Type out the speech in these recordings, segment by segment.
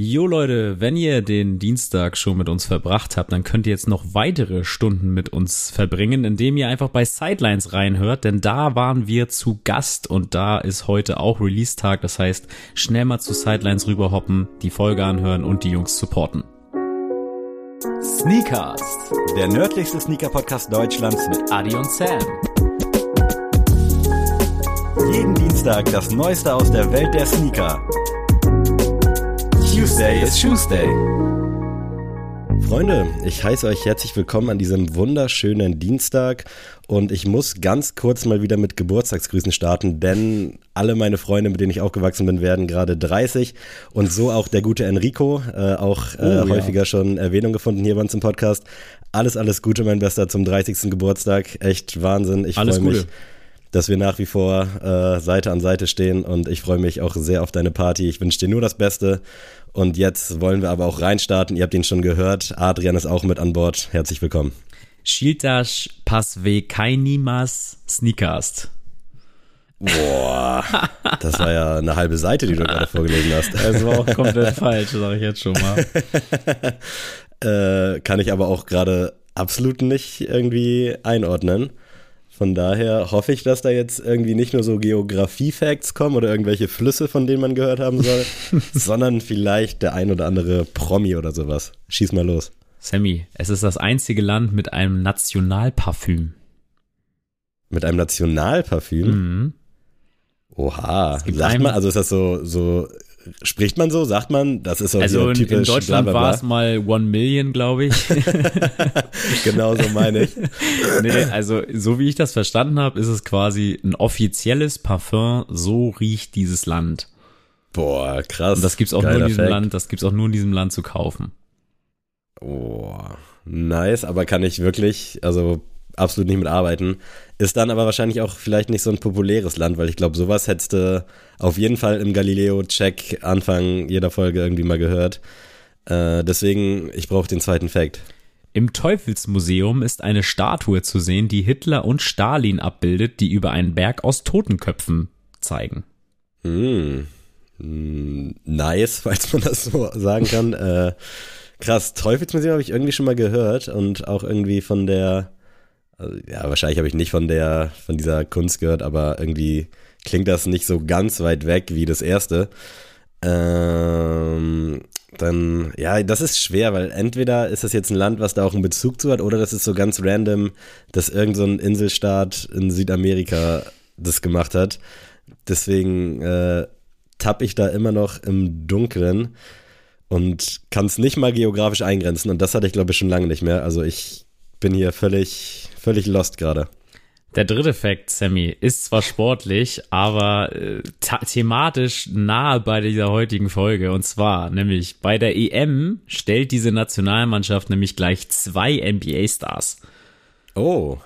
Jo Leute, wenn ihr den Dienstag schon mit uns verbracht habt, dann könnt ihr jetzt noch weitere Stunden mit uns verbringen, indem ihr einfach bei Sidelines reinhört, denn da waren wir zu Gast und da ist heute auch Release-Tag. Das heißt, schnell mal zu Sidelines rüberhoppen, die Folge anhören und die Jungs supporten. Sneakers, der nördlichste Sneaker-Podcast Deutschlands mit Adi und Sam. Jeden Dienstag das Neueste aus der Welt der Sneaker. Tuesday is Tuesday. Freunde, ich heiße euch herzlich willkommen an diesem wunderschönen Dienstag und ich muss ganz kurz mal wieder mit Geburtstagsgrüßen starten, denn alle meine Freunde, mit denen ich aufgewachsen bin, werden gerade 30 und so auch der gute Enrico, äh, auch äh, oh, häufiger ja. schon Erwähnung gefunden hier bei uns im Podcast. Alles, alles Gute, mein Bester, zum 30. Geburtstag. Echt Wahnsinn. Ich freue mich. Dass wir nach wie vor äh, Seite an Seite stehen und ich freue mich auch sehr auf deine Party. Ich wünsche dir nur das Beste und jetzt wollen wir aber auch reinstarten. Ihr habt ihn schon gehört. Adrian ist auch mit an Bord. Herzlich willkommen. Schiltas Pasve Kainimas Sneakast. Boah, das war ja eine halbe Seite, die du gerade vorgelesen hast. Das war auch komplett falsch, sage ich jetzt schon mal. äh, kann ich aber auch gerade absolut nicht irgendwie einordnen. Von daher hoffe ich, dass da jetzt irgendwie nicht nur so Geografie-Facts kommen oder irgendwelche Flüsse, von denen man gehört haben soll, sondern vielleicht der ein oder andere Promi oder sowas. Schieß mal los. Sammy, es ist das einzige Land mit einem Nationalparfüm. Mit einem Nationalparfüm? Mhm. Oha. Sagt man, also ist das so, so Spricht man so? Sagt man? Das ist so also typisch. In Deutschland war es mal One Million, glaube ich. genau so meine ich. nee, also so wie ich das verstanden habe, ist es quasi ein offizielles Parfum. So riecht dieses Land. Boah, krass. Und das gibt's auch nur in diesem Fact. Land. Das gibt's auch nur in diesem Land zu kaufen. Boah, nice. Aber kann ich wirklich, also absolut nicht mitarbeiten. Ist dann aber wahrscheinlich auch vielleicht nicht so ein populäres Land, weil ich glaube, sowas hättest du auf jeden Fall im Galileo-Check Anfang jeder Folge irgendwie mal gehört. Äh, deswegen, ich brauche den zweiten Fact. Im Teufelsmuseum ist eine Statue zu sehen, die Hitler und Stalin abbildet, die über einen Berg aus Totenköpfen zeigen. Hm. Nice, falls man das so sagen kann. äh, krass, Teufelsmuseum habe ich irgendwie schon mal gehört und auch irgendwie von der also, ja, wahrscheinlich habe ich nicht von der, von dieser Kunst gehört, aber irgendwie klingt das nicht so ganz weit weg wie das erste. Ähm, dann, ja, das ist schwer, weil entweder ist das jetzt ein Land, was da auch einen Bezug zu hat, oder das ist so ganz random, dass irgendein so Inselstaat in Südamerika das gemacht hat. Deswegen äh, tapp ich da immer noch im Dunkeln und kann es nicht mal geografisch eingrenzen. Und das hatte ich, glaube ich, schon lange nicht mehr. Also ich bin hier völlig, völlig lost gerade. Der dritte Fakt, Sammy, ist zwar sportlich, aber äh, thematisch nahe bei dieser heutigen Folge. Und zwar, nämlich bei der EM stellt diese Nationalmannschaft nämlich gleich zwei NBA-Stars. Oh.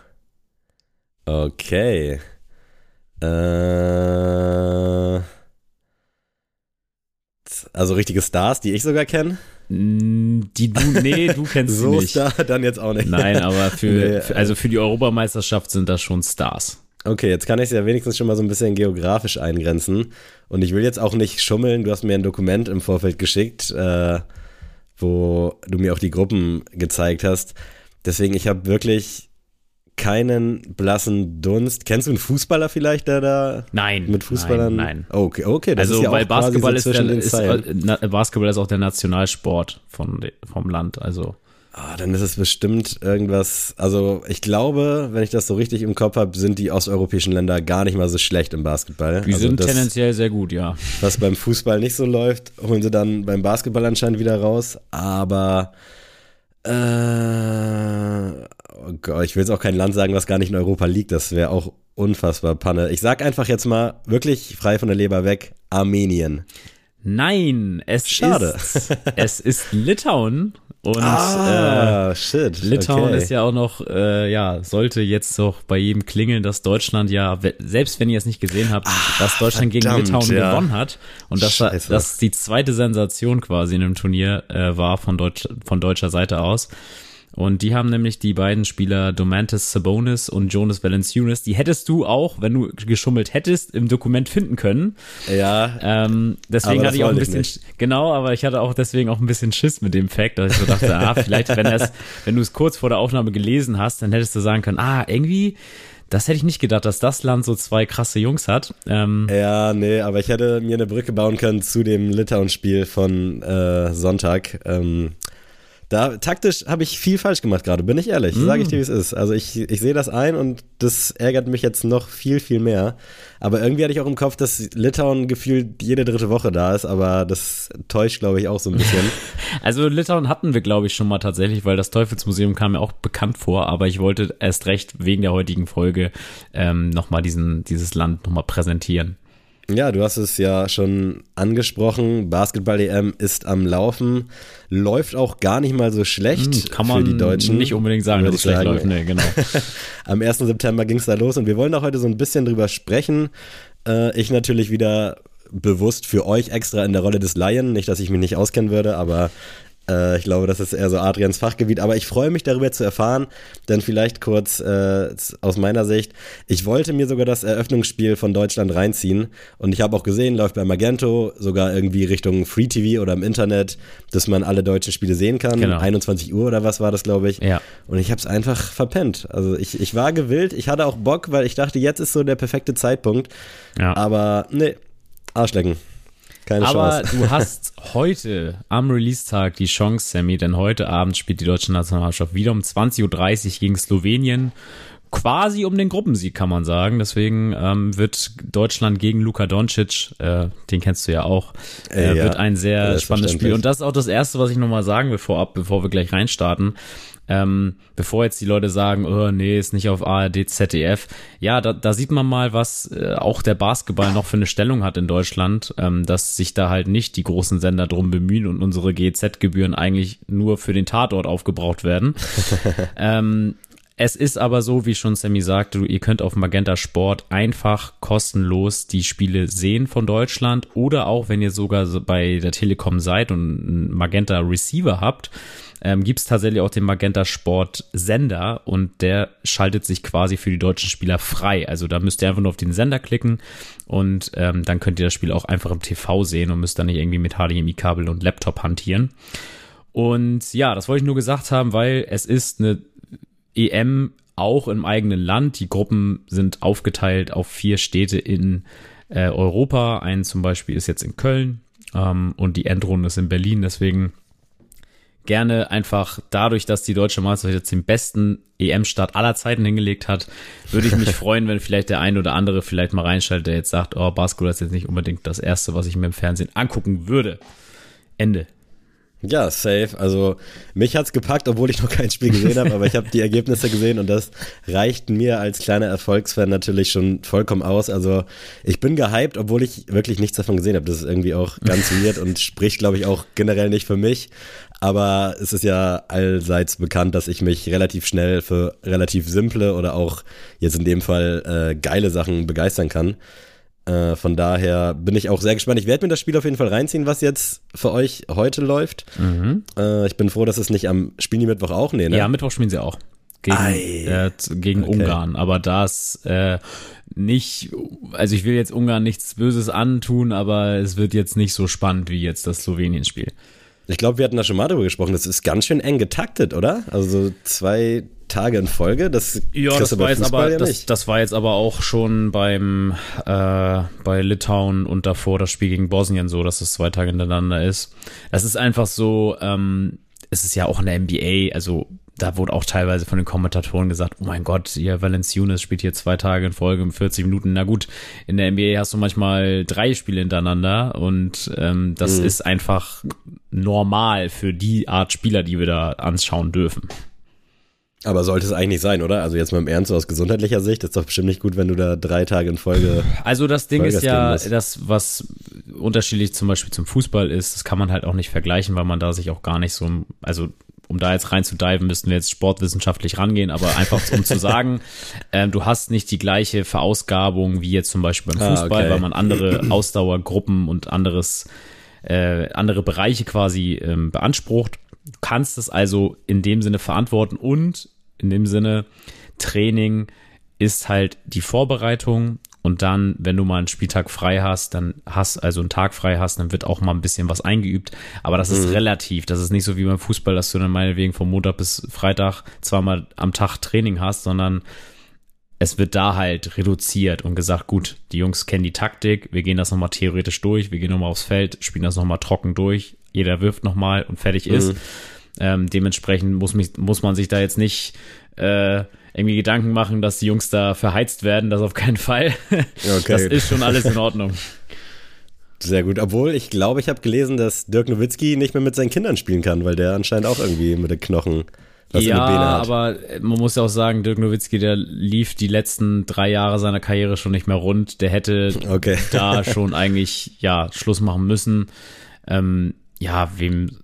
Okay. Äh, also richtige Stars, die ich sogar kenne? Die du, nee, du kennst so sie nicht. Star dann jetzt auch nicht. Nein, aber für, nee, für, also für die Europameisterschaft sind das schon Stars. Okay, jetzt kann ich es ja wenigstens schon mal so ein bisschen geografisch eingrenzen. Und ich will jetzt auch nicht schummeln. Du hast mir ein Dokument im Vorfeld geschickt, äh, wo du mir auch die Gruppen gezeigt hast. Deswegen, ich habe wirklich keinen blassen Dunst. Kennst du einen Fußballer vielleicht, der da nein, mit Fußballern? Nein, nein. Okay, okay. Das also ist ja weil Basketball so ist, der, ist äh, Basketball ist auch der Nationalsport von, vom Land. Also Ah, dann ist es bestimmt irgendwas. Also ich glaube, wenn ich das so richtig im Kopf habe, sind die osteuropäischen Länder gar nicht mal so schlecht im Basketball. Die also sind das, tendenziell sehr gut, ja. Was beim Fußball nicht so läuft, holen sie dann beim Basketball anscheinend wieder raus. Aber äh, oh Gott, ich will jetzt auch kein Land sagen, was gar nicht in Europa liegt. Das wäre auch unfassbar Panne. Ich sag einfach jetzt mal wirklich frei von der Leber weg: Armenien. Nein, es Schade. ist es ist Litauen und ah, äh, shit. Litauen okay. ist ja auch noch, äh, ja, sollte jetzt doch bei jedem klingeln, dass Deutschland ja, selbst wenn ihr es nicht gesehen habt, ah, dass Deutschland verdammt, gegen Litauen ja. gewonnen hat und dass das die zweite Sensation quasi in dem Turnier äh, war von, Deutsch, von deutscher Seite aus. Und die haben nämlich die beiden Spieler Domantas Sabonis und Jonas Valanciunas. Die hättest du auch, wenn du geschummelt hättest, im Dokument finden können. Ja. Ähm, deswegen hatte ich auch ein bisschen, genau, aber ich hatte auch deswegen auch ein bisschen Schiss mit dem Fact, dass ich so dachte, ah, vielleicht, wenn, das, wenn du es kurz vor der Aufnahme gelesen hast, dann hättest du sagen können, ah, irgendwie, das hätte ich nicht gedacht, dass das Land so zwei krasse Jungs hat. Ähm, ja, nee, aber ich hätte mir eine Brücke bauen können zu dem Litauen-Spiel von äh, Sonntag. Ähm, da taktisch habe ich viel falsch gemacht gerade, bin ich ehrlich. Mm. Sage ich dir, wie es ist. Also ich, ich sehe das ein und das ärgert mich jetzt noch viel, viel mehr. Aber irgendwie hatte ich auch im Kopf, dass Litauen gefühlt jede dritte Woche da ist, aber das täuscht, glaube ich, auch so ein bisschen. also Litauen hatten wir, glaube ich, schon mal tatsächlich, weil das Teufelsmuseum kam mir auch bekannt vor, aber ich wollte erst recht wegen der heutigen Folge ähm, nochmal dieses Land nochmal präsentieren. Ja, du hast es ja schon angesprochen. Basketball-EM ist am Laufen. Läuft auch gar nicht mal so schlecht hm, Kann man für die Deutschen. nicht unbedingt sagen, dass es schlecht läuft. Nee, genau. am 1. September ging es da los und wir wollen auch heute so ein bisschen drüber sprechen. Äh, ich natürlich wieder bewusst für euch extra in der Rolle des Lion. Nicht, dass ich mich nicht auskennen würde, aber äh, ich glaube, das ist eher so Adrians Fachgebiet, aber ich freue mich darüber zu erfahren, denn vielleicht kurz äh, aus meiner Sicht, ich wollte mir sogar das Eröffnungsspiel von Deutschland reinziehen und ich habe auch gesehen, läuft bei Magento sogar irgendwie Richtung Free TV oder im Internet, dass man alle deutschen Spiele sehen kann. Genau. 21 Uhr oder was war das, glaube ich. Ja. Und ich habe es einfach verpennt. Also ich, ich war gewillt, ich hatte auch Bock, weil ich dachte, jetzt ist so der perfekte Zeitpunkt. Ja. Aber nee, Arschlecken. Keine Aber Chance. du hast heute am Release-Tag die Chance, Sammy, denn heute Abend spielt die deutsche Nationalmannschaft wieder um 20.30 Uhr gegen Slowenien. Quasi um den Gruppensieg, kann man sagen. Deswegen ähm, wird Deutschland gegen Luka Doncic, äh, den kennst du ja auch, äh, ja, wird ein sehr spannendes Spiel. Und das ist auch das Erste, was ich nochmal sagen will vorab, bevor wir gleich reinstarten. Ähm, bevor jetzt die Leute sagen, oh nee, ist nicht auf ARD, ZDF. Ja, da, da sieht man mal, was äh, auch der Basketball noch für eine Stellung hat in Deutschland, ähm, dass sich da halt nicht die großen Sender drum bemühen und unsere GZ-Gebühren eigentlich nur für den Tatort aufgebraucht werden. ähm, es ist aber so, wie schon Sammy sagte, ihr könnt auf Magenta Sport einfach kostenlos die Spiele sehen von Deutschland oder auch, wenn ihr sogar bei der Telekom seid und einen Magenta Receiver habt, ähm, gibt es tatsächlich auch den Magenta Sport Sender und der schaltet sich quasi für die deutschen Spieler frei. Also da müsst ihr einfach nur auf den Sender klicken und ähm, dann könnt ihr das Spiel auch einfach im TV sehen und müsst dann nicht irgendwie mit HDMI-Kabel und Laptop hantieren. Und ja, das wollte ich nur gesagt haben, weil es ist eine EM auch im eigenen Land. Die Gruppen sind aufgeteilt auf vier Städte in äh, Europa. Ein zum Beispiel ist jetzt in Köln ähm, und die Endrunde ist in Berlin. Deswegen gerne einfach dadurch, dass die deutsche Meisterschaft jetzt den besten EM-Start aller Zeiten hingelegt hat, würde ich mich freuen, wenn vielleicht der ein oder andere vielleicht mal reinschaltet, der jetzt sagt, oh, Basketball ist jetzt nicht unbedingt das erste, was ich mir im Fernsehen angucken würde. Ende. Ja, safe. Also mich hat's gepackt, obwohl ich noch kein Spiel gesehen habe, aber ich habe die Ergebnisse gesehen und das reicht mir als kleiner Erfolgsfan natürlich schon vollkommen aus. Also ich bin gehypt, obwohl ich wirklich nichts davon gesehen habe. Das ist irgendwie auch ganz weird und spricht, glaube ich, auch generell nicht für mich. Aber es ist ja allseits bekannt, dass ich mich relativ schnell für relativ simple oder auch jetzt in dem Fall äh, geile Sachen begeistern kann. Äh, von daher bin ich auch sehr gespannt. Ich werde mir das Spiel auf jeden Fall reinziehen, was jetzt für euch heute läuft. Mhm. Äh, ich bin froh, dass es nicht am Spielen die Mittwoch auch nee, ne? Ja, Mittwoch spielen sie auch. Gegen, äh, gegen okay. Ungarn. Aber das äh, nicht, also ich will jetzt Ungarn nichts Böses antun, aber es wird jetzt nicht so spannend wie jetzt das Slowenien-Spiel. Ich glaube, wir hatten da schon mal drüber gesprochen. Das ist ganz schön eng getaktet, oder? Also zwei Tage in Folge. Das ja, das war, jetzt aber, ja das, das, war jetzt aber auch schon beim äh, bei Litauen und davor das Spiel gegen Bosnien so, dass es zwei Tage hintereinander ist. Das ist einfach so, ähm, es ist ja auch in der NBA, also da wurde auch teilweise von den Kommentatoren gesagt, oh mein Gott, ihr Valenciunas spielt hier zwei Tage in Folge um 40 Minuten. Na gut, in der NBA hast du manchmal drei Spiele hintereinander und ähm, das mhm. ist einfach normal für die Art Spieler, die wir da anschauen dürfen. Aber sollte es eigentlich sein, oder? Also jetzt mal im Ernst aus gesundheitlicher Sicht, ist doch bestimmt nicht gut, wenn du da drei Tage in Folge. Also das Ding Folge ist ja, das, was unterschiedlich zum Beispiel zum Fußball ist, das kann man halt auch nicht vergleichen, weil man da sich auch gar nicht so, also um da jetzt rein zu diven, müssten wir jetzt sportwissenschaftlich rangehen, aber einfach um zu sagen, äh, du hast nicht die gleiche Verausgabung wie jetzt zum Beispiel beim ah, Fußball, ah, okay. weil man andere Ausdauergruppen und anderes, äh, andere Bereiche quasi ähm, beansprucht. Du kannst es also in dem Sinne verantworten und in dem Sinne Training ist halt die Vorbereitung und dann, wenn du mal einen Spieltag frei hast, dann hast, also einen Tag frei hast, dann wird auch mal ein bisschen was eingeübt. Aber das ist mhm. relativ. Das ist nicht so wie beim Fußball, dass du dann meinetwegen von Montag bis Freitag zweimal am Tag Training hast, sondern es wird da halt reduziert und gesagt, gut, die Jungs kennen die Taktik, wir gehen das nochmal theoretisch durch, wir gehen nochmal aufs Feld, spielen das nochmal trocken durch, jeder wirft nochmal und fertig mhm. ist. Ähm, dementsprechend muss, mich, muss man sich da jetzt nicht äh, irgendwie Gedanken machen, dass die Jungs da verheizt werden, das auf keinen Fall. Okay. Das ist schon alles in Ordnung. Sehr gut. Obwohl, ich glaube, ich habe gelesen, dass Dirk Nowitzki nicht mehr mit seinen Kindern spielen kann, weil der anscheinend auch irgendwie mit den Knochen was ja, aber man muss ja auch sagen, Dirk Nowitzki, der lief die letzten drei Jahre seiner Karriere schon nicht mehr rund. Der hätte okay. da schon eigentlich ja Schluss machen müssen. Ähm, ja, wem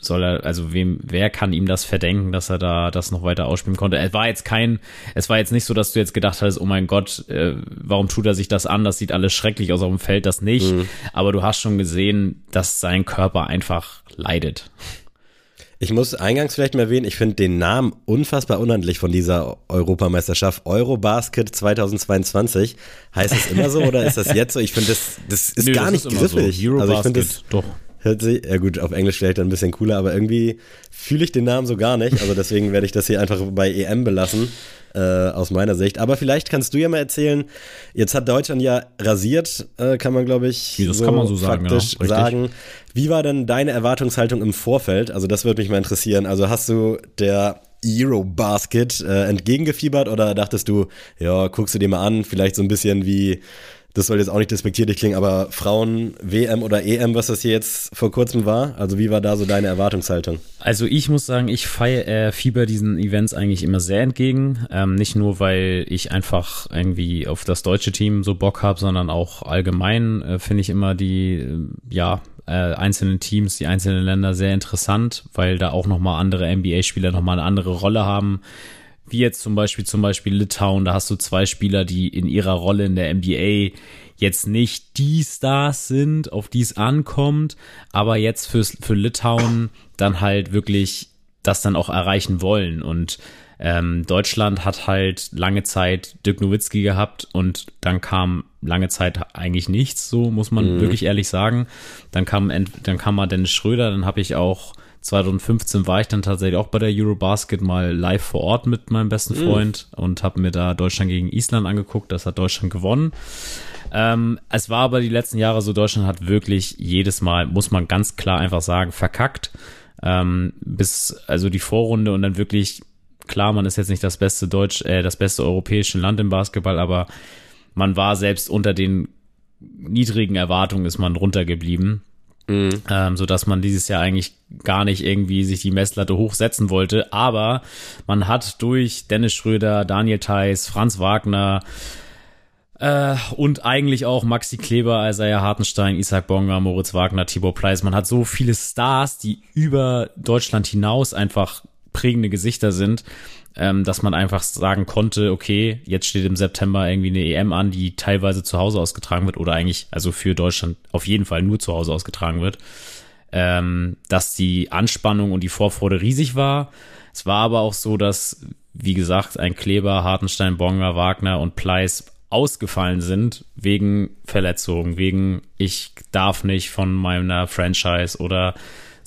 soll er, also wem, wer kann ihm das verdenken, dass er da das noch weiter ausspielen konnte? Es war jetzt kein, es war jetzt nicht so, dass du jetzt gedacht hast, oh mein Gott, äh, warum tut er sich das an? Das sieht alles schrecklich aus auf dem Feld, das nicht. Mhm. Aber du hast schon gesehen, dass sein Körper einfach leidet. Ich muss eingangs vielleicht mal erwähnen, ich finde den Namen unfassbar unhandlich von dieser Europameisterschaft. Eurobasket 2022. Heißt es immer so oder ist das jetzt so? Ich finde, das, das ist Nö, gar das nicht griffig. So. Eurobasket, also ich finde das, doch. Hört sich, ja gut, auf Englisch vielleicht ein bisschen cooler, aber irgendwie fühle ich den Namen so gar nicht. Also deswegen werde ich das hier einfach bei EM belassen, äh, aus meiner Sicht. Aber vielleicht kannst du ja mal erzählen, jetzt hat Deutschland ja rasiert, äh, kann man glaube ich das so kann man so sagen, faktisch ja, sagen. Wie war denn deine Erwartungshaltung im Vorfeld? Also das würde mich mal interessieren. Also hast du der Eurobasket äh, entgegengefiebert oder dachtest du, ja, guckst du dir mal an, vielleicht so ein bisschen wie das soll jetzt auch nicht despektierlich klingen, aber Frauen WM oder EM, was das hier jetzt vor kurzem war, also wie war da so deine Erwartungshaltung? Also ich muss sagen, ich feiere äh, Fieber diesen Events eigentlich immer sehr entgegen. Ähm, nicht nur, weil ich einfach irgendwie auf das deutsche Team so Bock habe, sondern auch allgemein äh, finde ich immer die, äh, ja, äh, einzelnen Teams, die einzelnen Länder sehr interessant, weil da auch nochmal andere NBA-Spieler nochmal eine andere Rolle haben wie jetzt zum Beispiel zum Beispiel Litauen, da hast du zwei Spieler, die in ihrer Rolle in der NBA jetzt nicht die Stars sind, auf die es ankommt, aber jetzt fürs, für Litauen dann halt wirklich das dann auch erreichen wollen. Und ähm, Deutschland hat halt lange Zeit Dirk Nowitzki gehabt und dann kam lange Zeit eigentlich nichts, so muss man mhm. wirklich ehrlich sagen. Dann kam, dann kam mal Dennis Schröder, dann habe ich auch 2015 war ich dann tatsächlich auch bei der Eurobasket mal live vor Ort mit meinem besten mhm. Freund mm. und habe mir da Deutschland gegen Island angeguckt. Das hat Deutschland gewonnen. Ähm, es war aber die letzten Jahre so, Deutschland hat wirklich jedes Mal, muss man ganz klar einfach sagen, verkackt. Ähm, bis also die Vorrunde und dann wirklich, klar, man ist jetzt nicht das beste Deutsch, äh, das beste europäische Land im Basketball, aber man war selbst unter den niedrigen Erwartungen ist man runtergeblieben. Mhm. Ähm, so dass man dieses Jahr eigentlich gar nicht irgendwie sich die Messlatte hochsetzen wollte. Aber man hat durch Dennis Schröder, Daniel Theiss, Franz Wagner, äh, und eigentlich auch Maxi Kleber, Isaiah Hartenstein, Isaac Bonga, Moritz Wagner, Tibor Pleiss. Man hat so viele Stars, die über Deutschland hinaus einfach prägende Gesichter sind, ähm, dass man einfach sagen konnte, okay, jetzt steht im September irgendwie eine EM an, die teilweise zu Hause ausgetragen wird oder eigentlich, also für Deutschland auf jeden Fall nur zu Hause ausgetragen wird, ähm, dass die Anspannung und die Vorfreude riesig war. Es war aber auch so, dass, wie gesagt, ein Kleber, Hartenstein, Bonga, Wagner und Pleiss ausgefallen sind wegen Verletzungen, wegen ich darf nicht von meiner Franchise oder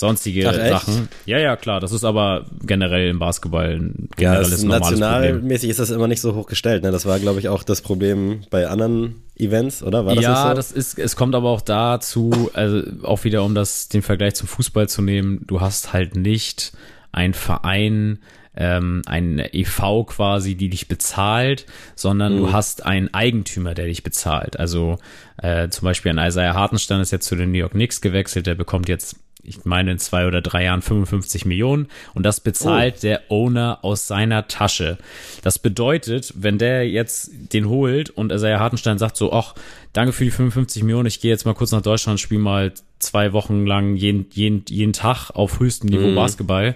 sonstige Ach, Sachen. Ja, ja, klar. Das ist aber generell im Basketball ein generelles ja, Nationalmäßig ist das immer nicht so hoch gestellt. Ne? Das war, glaube ich, auch das Problem bei anderen Events, oder? War das ja, so? das ist, es kommt aber auch dazu, also auch wieder um das, den Vergleich zum Fußball zu nehmen, du hast halt nicht ein Verein, ähm, ein EV quasi, die dich bezahlt, sondern mhm. du hast einen Eigentümer, der dich bezahlt. Also äh, zum Beispiel ein Isaiah Hartenstein ist jetzt zu den New York Knicks gewechselt, der bekommt jetzt ich meine in zwei oder drei Jahren 55 Millionen und das bezahlt oh. der Owner aus seiner Tasche. Das bedeutet, wenn der jetzt den holt und Isaiah Hartenstein sagt so, ach, danke für die 55 Millionen, ich gehe jetzt mal kurz nach Deutschland, spiele mal zwei Wochen lang jeden, jeden, jeden Tag auf höchstem Niveau mm. Basketball,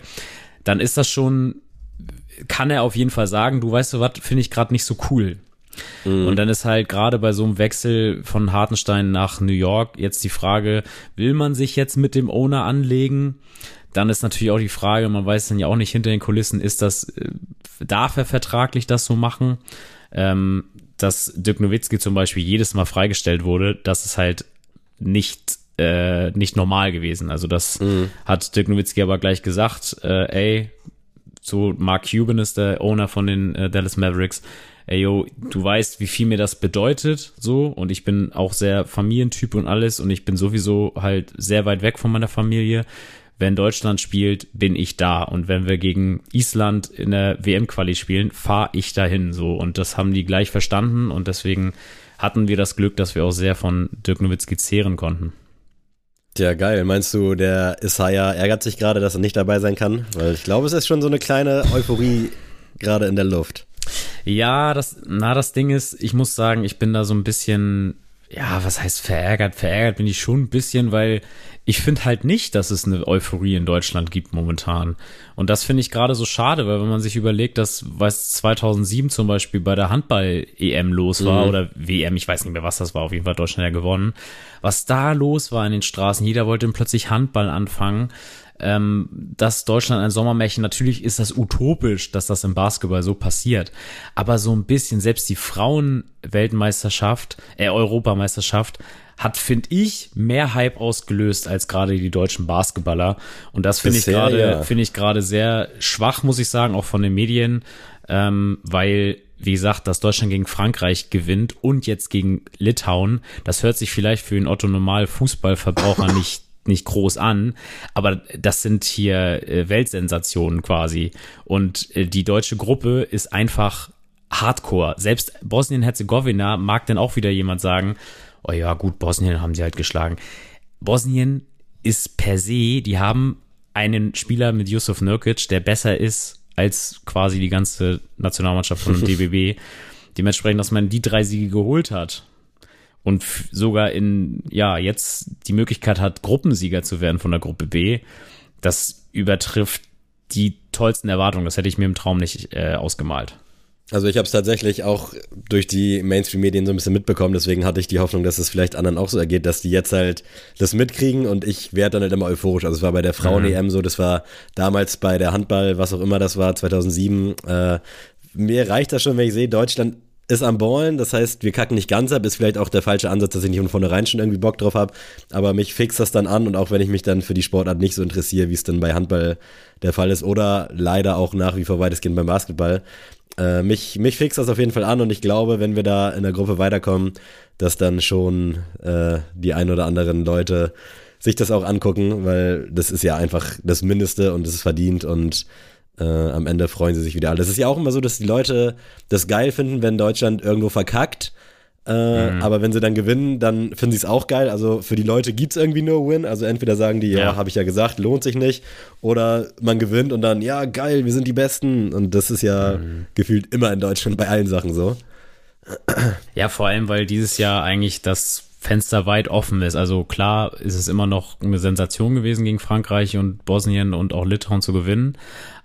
dann ist das schon, kann er auf jeden Fall sagen, du weißt du was, finde ich gerade nicht so cool. Mhm. Und dann ist halt gerade bei so einem Wechsel von Hartenstein nach New York jetzt die Frage, will man sich jetzt mit dem Owner anlegen? dann ist natürlich auch die Frage, man weiß dann ja auch nicht hinter den Kulissen, ist das, äh, darf er vertraglich das so machen? Ähm, dass Dirk Nowitzki zum Beispiel jedes Mal freigestellt wurde, das ist halt nicht äh, nicht normal gewesen. Also das mhm. hat Dirk Nowitzki aber gleich gesagt, äh, ey, so Mark Cuban ist der Owner von den äh, Dallas Mavericks, ey yo, du weißt, wie viel mir das bedeutet, so, und ich bin auch sehr Familientyp und alles, und ich bin sowieso halt sehr weit weg von meiner Familie wenn Deutschland spielt, bin ich da. Und wenn wir gegen Island in der WM-Quali spielen, fahre ich dahin. So. Und das haben die gleich verstanden und deswegen hatten wir das Glück, dass wir auch sehr von Dirk Nowitzki zehren konnten. Ja, geil. Meinst du, der Isaiah ärgert sich gerade, dass er nicht dabei sein kann? Weil ich glaube, es ist schon so eine kleine Euphorie gerade in der Luft. Ja, das, na, das Ding ist, ich muss sagen, ich bin da so ein bisschen, ja, was heißt verärgert? Verärgert bin ich schon ein bisschen, weil ich finde halt nicht, dass es eine Euphorie in Deutschland gibt momentan. Und das finde ich gerade so schade, weil wenn man sich überlegt, dass was 2007 zum Beispiel bei der Handball-EM los war mhm. oder WM, ich weiß nicht mehr, was das war, auf jeden Fall Deutschland ja gewonnen, was da los war in den Straßen, jeder wollte plötzlich Handball anfangen. Ähm, dass Deutschland ein Sommermärchen, natürlich ist das utopisch, dass das im Basketball so passiert. Aber so ein bisschen, selbst die Frauen-Weltmeisterschaft, äh, Europameisterschaft, hat, finde ich, mehr Hype ausgelöst als gerade die deutschen Basketballer. Und das finde ich gerade, ja. finde ich gerade sehr schwach, muss ich sagen, auch von den Medien, ähm, weil wie gesagt, dass Deutschland gegen Frankreich gewinnt und jetzt gegen Litauen, das hört sich vielleicht für den Otto Normal Fußballverbraucher nicht nicht groß an, aber das sind hier äh, Weltsensationen quasi und äh, die deutsche Gruppe ist einfach Hardcore. Selbst Bosnien-Herzegowina mag dann auch wieder jemand sagen, oh ja, gut, Bosnien haben sie halt geschlagen. Bosnien ist per se, die haben einen Spieler mit Yusuf Nurkic, der besser ist als quasi die ganze Nationalmannschaft von dem DBB. Dementsprechend, dass man die drei Siege geholt hat und sogar in, ja, jetzt die Möglichkeit hat, Gruppensieger zu werden von der Gruppe B, das übertrifft die tollsten Erwartungen. Das hätte ich mir im Traum nicht äh, ausgemalt. Also ich habe es tatsächlich auch durch die Mainstream-Medien so ein bisschen mitbekommen, deswegen hatte ich die Hoffnung, dass es vielleicht anderen auch so ergeht, dass die jetzt halt das mitkriegen und ich werde dann halt immer euphorisch. Also es war bei der Frauen-EM mhm. so, das war damals bei der Handball, was auch immer das war, 2007. Äh, mir reicht das schon, wenn ich sehe, Deutschland ist am Ballen, das heißt, wir kacken nicht ganz ab, ist vielleicht auch der falsche Ansatz, dass ich nicht von vornherein schon irgendwie Bock drauf habe, aber mich fixt das dann an und auch wenn ich mich dann für die Sportart nicht so interessiere, wie es dann bei Handball der Fall ist oder leider auch nach wie vor weitestgehend beim Basketball, äh, mich, mich fixt das auf jeden Fall an und ich glaube, wenn wir da in der Gruppe weiterkommen, dass dann schon äh, die ein oder anderen Leute sich das auch angucken, weil das ist ja einfach das Mindeste und es ist verdient und äh, am Ende freuen sie sich wieder alle. Das ist ja auch immer so, dass die Leute das geil finden, wenn Deutschland irgendwo verkackt äh, mhm. Aber wenn sie dann gewinnen, dann finden sie es auch geil. Also für die Leute gibt es irgendwie nur Win. Also entweder sagen die, ja, ja. habe ich ja gesagt, lohnt sich nicht. Oder man gewinnt und dann, ja, geil, wir sind die Besten. Und das ist ja mhm. gefühlt immer in Deutschland bei allen Sachen so. Ja, vor allem, weil dieses Jahr eigentlich das Fenster weit offen ist. Also klar ist es immer noch eine Sensation gewesen, gegen Frankreich und Bosnien und auch Litauen zu gewinnen.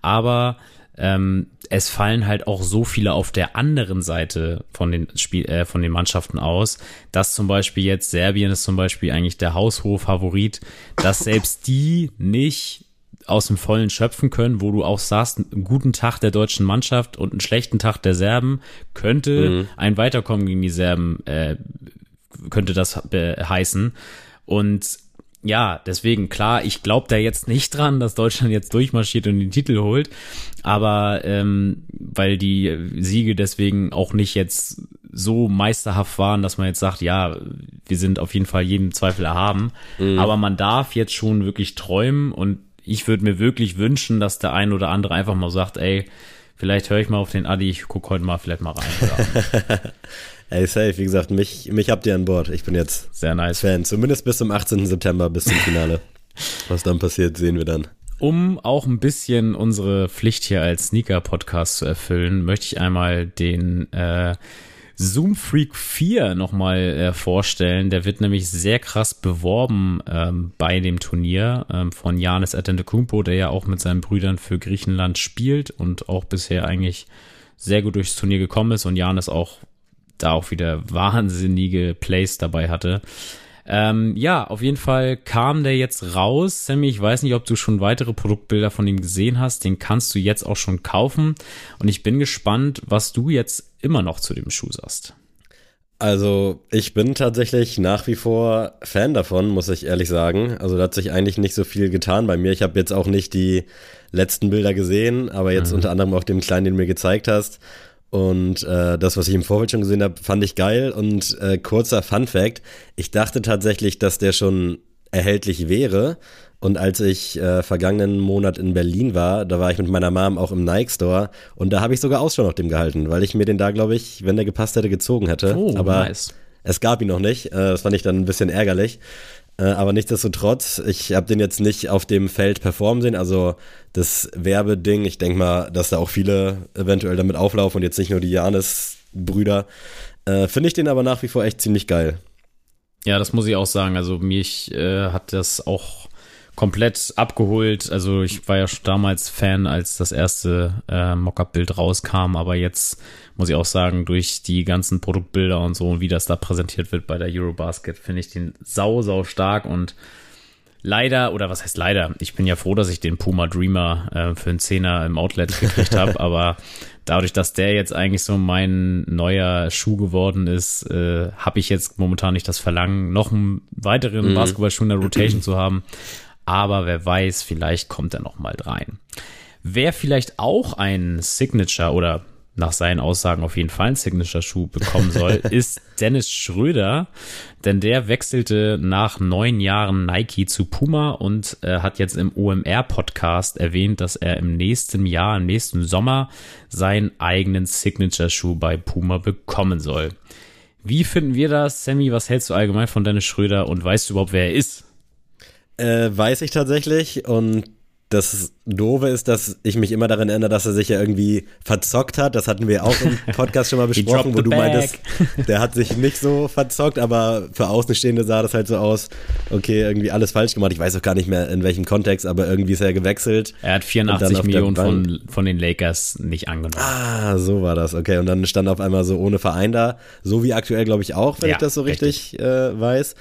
Aber ähm, es fallen halt auch so viele auf der anderen Seite von den Spiel, äh, von den Mannschaften aus, dass zum Beispiel jetzt Serbien ist zum Beispiel eigentlich der Haushof-Favorit, dass selbst die nicht aus dem Vollen schöpfen können, wo du auch sagst, einen guten Tag der deutschen Mannschaft und einen schlechten Tag der Serben könnte mhm. ein Weiterkommen gegen die Serben äh, könnte das heißen und ja, deswegen, klar, ich glaube da jetzt nicht dran, dass Deutschland jetzt durchmarschiert und den Titel holt, aber ähm, weil die Siege deswegen auch nicht jetzt so meisterhaft waren, dass man jetzt sagt, ja, wir sind auf jeden Fall jedem Zweifel erhaben, mhm. aber man darf jetzt schon wirklich träumen und ich würde mir wirklich wünschen, dass der ein oder andere einfach mal sagt, ey, vielleicht höre ich mal auf den Adi, ich gucke heute mal vielleicht mal rein. Ey, safe, wie gesagt, mich, mich habt ihr an Bord. Ich bin jetzt Sehr nice. Fan. Zumindest bis zum 18. September, bis zum Finale. Was dann passiert, sehen wir dann. Um auch ein bisschen unsere Pflicht hier als Sneaker-Podcast zu erfüllen, möchte ich einmal den äh, Zoom Freak 4 nochmal äh, vorstellen. Der wird nämlich sehr krass beworben ähm, bei dem Turnier ähm, von Janis Atentecumpo, der ja auch mit seinen Brüdern für Griechenland spielt und auch bisher eigentlich sehr gut durchs Turnier gekommen ist und Janis auch da auch wieder wahnsinnige Plays dabei hatte. Ähm, ja, auf jeden Fall kam der jetzt raus. Sammy, ich weiß nicht, ob du schon weitere Produktbilder von ihm gesehen hast. Den kannst du jetzt auch schon kaufen. Und ich bin gespannt, was du jetzt immer noch zu dem Schuh sagst. Also ich bin tatsächlich nach wie vor Fan davon, muss ich ehrlich sagen. Also da hat sich eigentlich nicht so viel getan bei mir. Ich habe jetzt auch nicht die letzten Bilder gesehen, aber jetzt mhm. unter anderem auch den kleinen, den du mir gezeigt hast. Und äh, das, was ich im Vorfeld schon gesehen habe, fand ich geil. Und äh, kurzer Fun fact, ich dachte tatsächlich, dass der schon erhältlich wäre. Und als ich äh, vergangenen Monat in Berlin war, da war ich mit meiner Mom auch im Nike Store und da habe ich sogar Ausschau nach dem gehalten, weil ich mir den da, glaube ich, wenn der gepasst hätte, gezogen hätte. Oh, Aber nice. es gab ihn noch nicht. Äh, das fand ich dann ein bisschen ärgerlich. Äh, aber nichtsdestotrotz, ich habe den jetzt nicht auf dem Feld performen sehen. Also das Werbeding, ich denke mal, dass da auch viele eventuell damit auflaufen und jetzt nicht nur die Janis-Brüder. Äh, Finde ich den aber nach wie vor echt ziemlich geil. Ja, das muss ich auch sagen. Also mich äh, hat das auch komplett abgeholt. Also ich war ja schon damals Fan, als das erste äh, Mockup-Bild rauskam, aber jetzt muss ich auch sagen, durch die ganzen Produktbilder und so und wie das da präsentiert wird bei der Eurobasket, finde ich den sau, sau stark. Und leider, oder was heißt leider, ich bin ja froh, dass ich den Puma Dreamer äh, für einen Zehner im Outlet gekriegt habe, aber dadurch, dass der jetzt eigentlich so mein neuer Schuh geworden ist, äh, habe ich jetzt momentan nicht das Verlangen, noch einen weiteren mhm. Basketballschuh in der Rotation zu haben aber wer weiß, vielleicht kommt er noch mal rein. Wer vielleicht auch ein Signature oder nach seinen Aussagen auf jeden Fall ein Signature-Schuh bekommen soll, ist Dennis Schröder, denn der wechselte nach neun Jahren Nike zu Puma und äh, hat jetzt im OMR-Podcast erwähnt, dass er im nächsten Jahr, im nächsten Sommer seinen eigenen Signature-Schuh bei Puma bekommen soll. Wie finden wir das, Sammy? Was hältst du allgemein von Dennis Schröder und weißt du überhaupt, wer er ist? Äh, weiß ich tatsächlich und das Doofe ist, dass ich mich immer daran erinnere, dass er sich ja irgendwie verzockt hat. Das hatten wir auch im Podcast schon mal besprochen, wo du bag. meintest, der hat sich nicht so verzockt, aber für Außenstehende sah das halt so aus, okay, irgendwie alles falsch gemacht. Ich weiß auch gar nicht mehr in welchem Kontext, aber irgendwie ist er gewechselt. Er hat 84 Millionen von, von den Lakers nicht angenommen. Ah, so war das, okay. Und dann stand auf einmal so ohne Verein da, so wie aktuell, glaube ich, auch, wenn ja, ich das so richtig, richtig. Äh, weiß.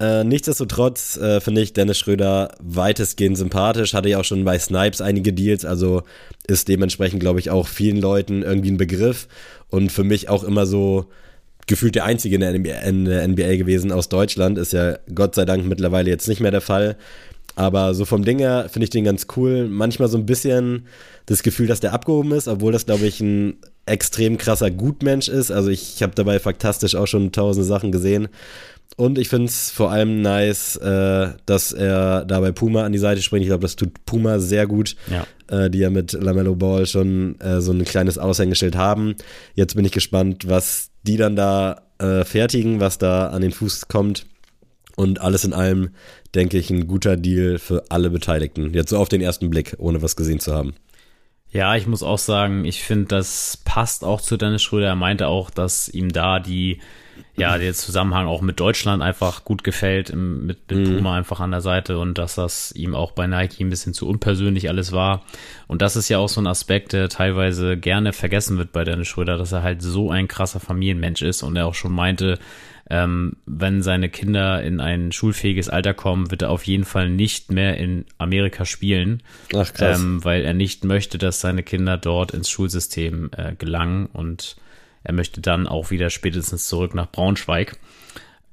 Äh, nichtsdestotrotz äh, finde ich Dennis Schröder weitestgehend sympathisch, hatte ja auch schon bei Snipes einige Deals, also ist dementsprechend, glaube ich, auch vielen Leuten irgendwie ein Begriff und für mich auch immer so gefühlt der einzige in der, NBA, in der NBA gewesen aus Deutschland, ist ja Gott sei Dank mittlerweile jetzt nicht mehr der Fall. Aber so vom Ding her finde ich den ganz cool. Manchmal so ein bisschen das Gefühl, dass der abgehoben ist, obwohl das, glaube ich, ein extrem krasser Gutmensch ist. Also ich habe dabei faktastisch auch schon tausende Sachen gesehen. Und ich finde es vor allem nice, äh, dass er da bei Puma an die Seite springt. Ich glaube, das tut Puma sehr gut, ja. äh, die ja mit Lamello Ball schon äh, so ein kleines Aushängeschild haben. Jetzt bin ich gespannt, was die dann da äh, fertigen, was da an den Fuß kommt. Und alles in allem, denke ich, ein guter Deal für alle Beteiligten. Jetzt so auf den ersten Blick, ohne was gesehen zu haben. Ja, ich muss auch sagen, ich finde, das passt auch zu Dennis Schröder. Er meinte auch, dass ihm da die ja, der Zusammenhang auch mit Deutschland einfach gut gefällt, mit, mit mhm. Puma einfach an der Seite und dass das ihm auch bei Nike ein bisschen zu unpersönlich alles war. Und das ist ja auch so ein Aspekt, der teilweise gerne vergessen wird bei Dennis Schröder, dass er halt so ein krasser Familienmensch ist und er auch schon meinte, ähm, wenn seine Kinder in ein schulfähiges Alter kommen, wird er auf jeden Fall nicht mehr in Amerika spielen, Ach, krass. Ähm, weil er nicht möchte, dass seine Kinder dort ins Schulsystem äh, gelangen und er möchte dann auch wieder spätestens zurück nach Braunschweig.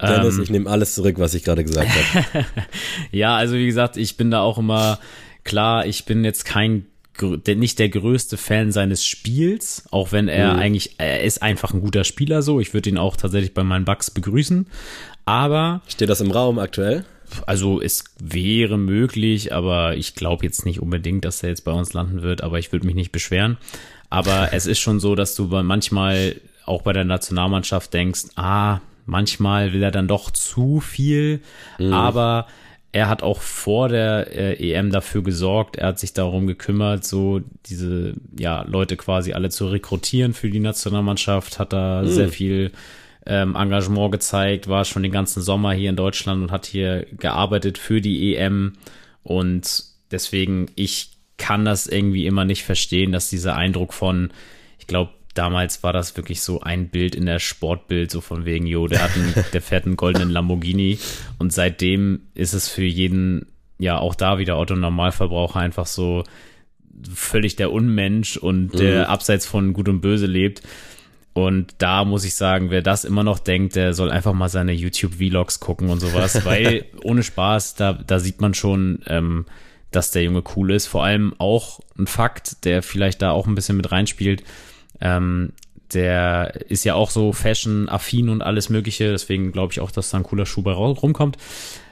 Dennis, ähm, ich nehme alles zurück, was ich gerade gesagt habe. ja, also wie gesagt, ich bin da auch immer klar, ich bin jetzt kein nicht der größte Fan seines Spiels, auch wenn er mhm. eigentlich, er ist einfach ein guter Spieler so. Ich würde ihn auch tatsächlich bei meinen Bugs begrüßen. Aber. Steht das im Raum aktuell? Also es wäre möglich, aber ich glaube jetzt nicht unbedingt, dass er jetzt bei uns landen wird, aber ich würde mich nicht beschweren. Aber es ist schon so, dass du manchmal auch bei der Nationalmannschaft denkst, ah, manchmal will er dann doch zu viel, mhm. aber er hat auch vor der äh, EM dafür gesorgt, er hat sich darum gekümmert, so diese ja Leute quasi alle zu rekrutieren für die Nationalmannschaft, hat da mhm. sehr viel ähm, Engagement gezeigt, war schon den ganzen Sommer hier in Deutschland und hat hier gearbeitet für die EM und deswegen ich kann das irgendwie immer nicht verstehen, dass dieser Eindruck von, ich glaube, damals war das wirklich so ein Bild in der Sportbild, so von wegen, jo, der hat einen, der fährt einen goldenen Lamborghini und seitdem ist es für jeden, ja, auch da wieder Otto Normalverbraucher einfach so völlig der Unmensch und der Mhm. abseits von Gut und Böse lebt. Und da muss ich sagen, wer das immer noch denkt, der soll einfach mal seine YouTube-Vlogs gucken und sowas, weil ohne Spaß, da, da sieht man schon, ähm, dass der Junge cool ist. Vor allem auch ein Fakt, der vielleicht da auch ein bisschen mit reinspielt. Ähm, der ist ja auch so Fashion-affin und alles Mögliche, deswegen glaube ich auch, dass da ein cooler Schuh bei rumkommt.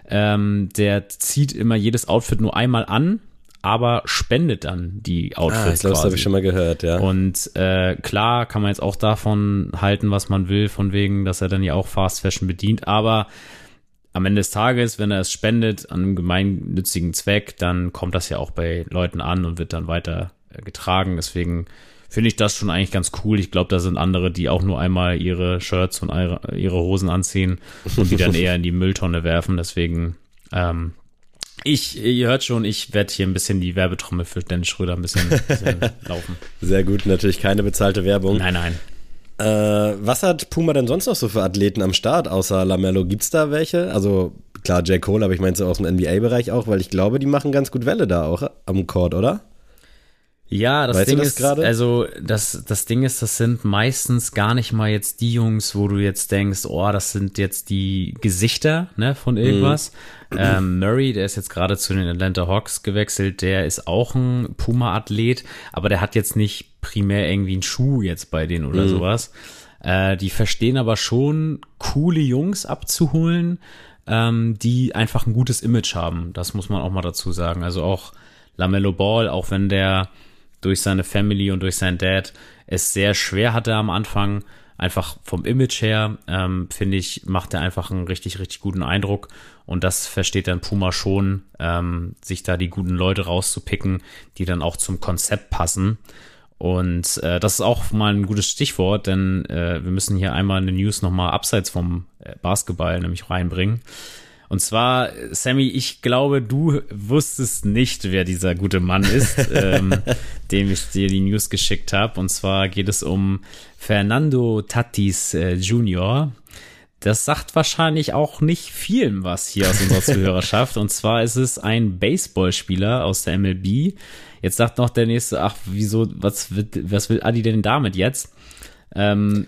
Ähm, der zieht immer jedes Outfit nur einmal an, aber spendet dann die Outfits. Ah, ich glaube, das habe ich schon mal gehört, ja. Und äh, klar kann man jetzt auch davon halten, was man will, von wegen, dass er dann ja auch Fast Fashion bedient, aber am Ende des Tages, wenn er es spendet an einem gemeinnützigen Zweck, dann kommt das ja auch bei Leuten an und wird dann weiter äh, getragen. Deswegen finde ich das schon eigentlich ganz cool. Ich glaube, da sind andere, die auch nur einmal ihre Shirts und ihre, ihre Hosen anziehen und die dann eher in die Mülltonne werfen. Deswegen, ähm, ich, ihr hört schon, ich werde hier ein bisschen die Werbetrommel für Dennis Schröder ein bisschen, bisschen laufen. Sehr gut, natürlich keine bezahlte Werbung. Nein, nein. Äh, was hat Puma denn sonst noch so für Athleten am Start, außer Lamello? Gibt's da welche? Also, klar, J. Cole, aber ich meine so aus dem NBA-Bereich auch, weil ich glaube, die machen ganz gut Welle da auch am Court, oder? Ja, das Weißt Ding das ist, gerade? also das, das Ding ist, das sind meistens gar nicht mal jetzt die Jungs, wo du jetzt denkst, oh, das sind jetzt die Gesichter ne, von irgendwas. Ähm, Murray, der ist jetzt gerade zu den Atlanta Hawks gewechselt, der ist auch ein Puma-Athlet, aber der hat jetzt nicht primär irgendwie einen Schuh jetzt bei denen oder sowas. Äh, die verstehen aber schon, coole Jungs abzuholen, ähm, die einfach ein gutes Image haben. Das muss man auch mal dazu sagen. Also auch Lamello Ball, auch wenn der durch seine Family und durch seinen Dad es sehr schwer hatte am Anfang, einfach vom Image her, ähm, finde ich, macht er einfach einen richtig, richtig guten Eindruck. Und das versteht dann Puma schon, ähm, sich da die guten Leute rauszupicken, die dann auch zum Konzept passen. Und äh, das ist auch mal ein gutes Stichwort, denn äh, wir müssen hier einmal eine News nochmal abseits vom äh, Basketball nämlich reinbringen. Und zwar, Sammy, ich glaube, du wusstest nicht, wer dieser gute Mann ist, ähm, dem ich dir die News geschickt habe. Und zwar geht es um Fernando Tatis äh, Jr. Das sagt wahrscheinlich auch nicht vielen was hier aus unserer Zuhörerschaft. Und zwar ist es ein Baseballspieler aus der MLB. Jetzt sagt noch der nächste, ach, wieso, was, wird, was will Adi denn damit jetzt? Ähm,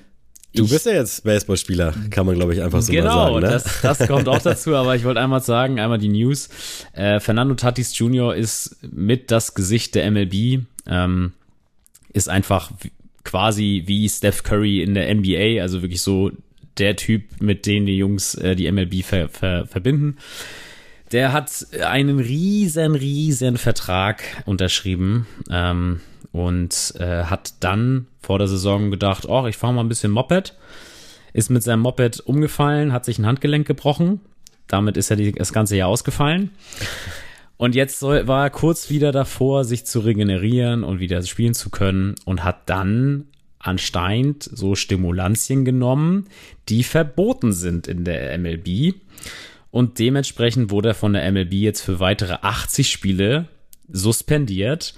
Du ich- bist ja jetzt Baseballspieler, kann man glaube ich einfach so genau, mal sagen. Ne? das, das kommt auch dazu, aber ich wollte einmal sagen, einmal die News. Äh, Fernando Tatis Jr. ist mit das Gesicht der MLB, ähm, ist einfach quasi wie Steph Curry in der NBA, also wirklich so der Typ, mit dem die Jungs äh, die MLB ver, ver, verbinden. Der hat einen riesen, riesen Vertrag unterschrieben ähm, und äh, hat dann vor der Saison gedacht, oh, ich fahre mal ein bisschen Moped. Ist mit seinem Moped umgefallen, hat sich ein Handgelenk gebrochen. Damit ist er die, das ganze Jahr ausgefallen. Und jetzt soll, war er kurz wieder davor, sich zu regenerieren und wieder spielen zu können und hat dann anscheinend so Stimulantien genommen, die verboten sind in der MLB. Und dementsprechend wurde er von der MLB jetzt für weitere 80 Spiele suspendiert,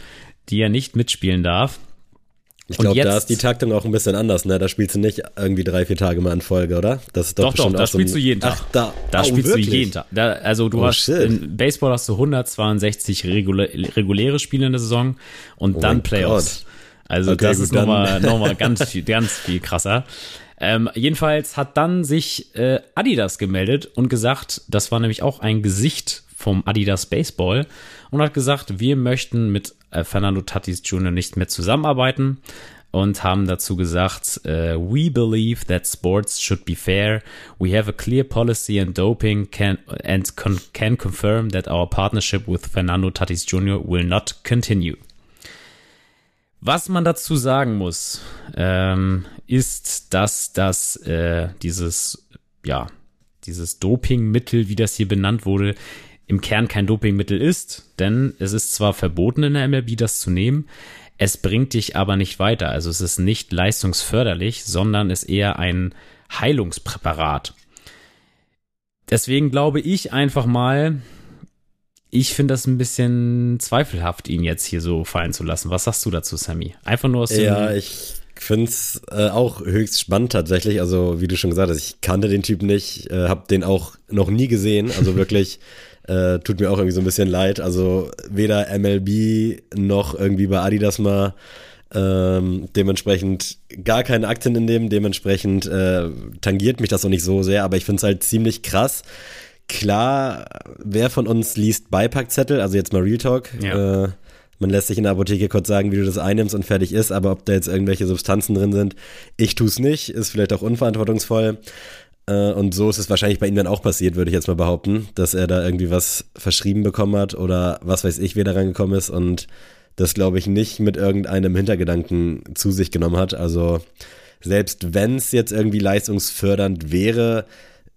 die er nicht mitspielen darf. Ich glaube, da ist die Taktung auch ein bisschen anders, ne? Da spielst du nicht irgendwie drei, vier Tage mal in Folge, oder? Das ist Doch, doch, bestimmt da so spielst ein- du jeden Tag. Ach, da, Da oh, spielst wirklich? du jeden Tag. Da, also du Oh, hast shit. in Baseball hast du 162 regulä reguläre Spiele in der Saison und dann mein Playoffs. Also Okay, das ist dann- nochmal noch mal ganz viel, ganz viel krasser. Ähm, jedenfalls hat dann sich äh, Adidas gemeldet und gesagt, das war nämlich auch ein Gesicht vom Adidas Baseball und hat gesagt, wir möchten mit äh, Fernando Tatis Jr. nicht mehr zusammenarbeiten und haben dazu gesagt, äh, we believe that sports should be fair. We have a clear policy on doping can, and con can confirm that our partnership with Fernando Tatis Jr. will not continue. Was man dazu sagen muss, ähm, ist, dass das äh, dieses, ja, dieses Dopingmittel, wie das hier benannt wurde, im Kern kein Dopingmittel ist, denn es ist zwar verboten in der MLB, das zu nehmen, es bringt dich aber nicht weiter. Also es ist nicht leistungsförderlich, sondern ist eher ein Heilungspräparat. Deswegen glaube ich einfach mal, ich finde das ein bisschen zweifelhaft, ihn jetzt hier so fallen zu lassen. Was sagst du dazu, Sammy? Einfach nur aus dem Ja, ich finde es äh, auch höchst spannend tatsächlich. Also, wie du schon gesagt hast, ich kannte den Typ nicht, äh, habe den auch noch nie gesehen. Also wirklich, äh, tut mir auch irgendwie so ein bisschen leid. Also, weder MLB noch irgendwie bei Adidas mal. Ähm, dementsprechend gar keine Aktien in dem, dementsprechend äh, tangiert mich das auch nicht so sehr, aber ich finde es halt ziemlich krass. Klar, wer von uns liest Beipackzettel, also jetzt mal Real Talk, Ja. äh, man lässt sich in der Apotheke kurz sagen, wie du das einnimmst und fertig ist, aber ob da jetzt irgendwelche Substanzen drin sind, ich tue es nicht, ist vielleicht auch unverantwortungsvoll. Äh, und so ist es wahrscheinlich bei ihm dann auch passiert, würde ich jetzt mal behaupten, dass er da irgendwie was verschrieben bekommen hat oder was weiß ich, wer da rangekommen ist und das, glaube ich, nicht mit irgendeinem Hintergedanken zu sich genommen hat. Also selbst wenn es jetzt irgendwie leistungsfördernd wäre,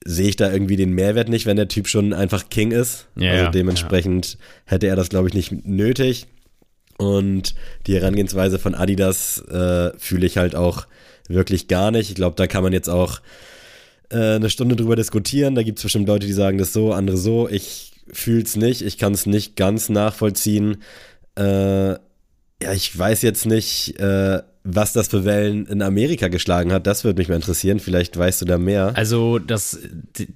sehe ich da irgendwie den Mehrwert nicht, wenn der Typ schon einfach King ist. Ja, also ja, dementsprechend hätte er das, glaube ich, nicht nötig. Und die Herangehensweise von Adidas äh, fühle ich halt auch wirklich gar nicht. Ich glaube, da kann man jetzt auch äh, eine Stunde drüber diskutieren. Da gibt es bestimmt Leute, die sagen das so, andere so. Ich fühle es nicht. Ich kann es nicht ganz nachvollziehen. Äh, ja, ich weiß jetzt nicht, äh, was das für Wellen in Amerika geschlagen hat. Das würde mich mal interessieren. Vielleicht weißt du da mehr. Also das,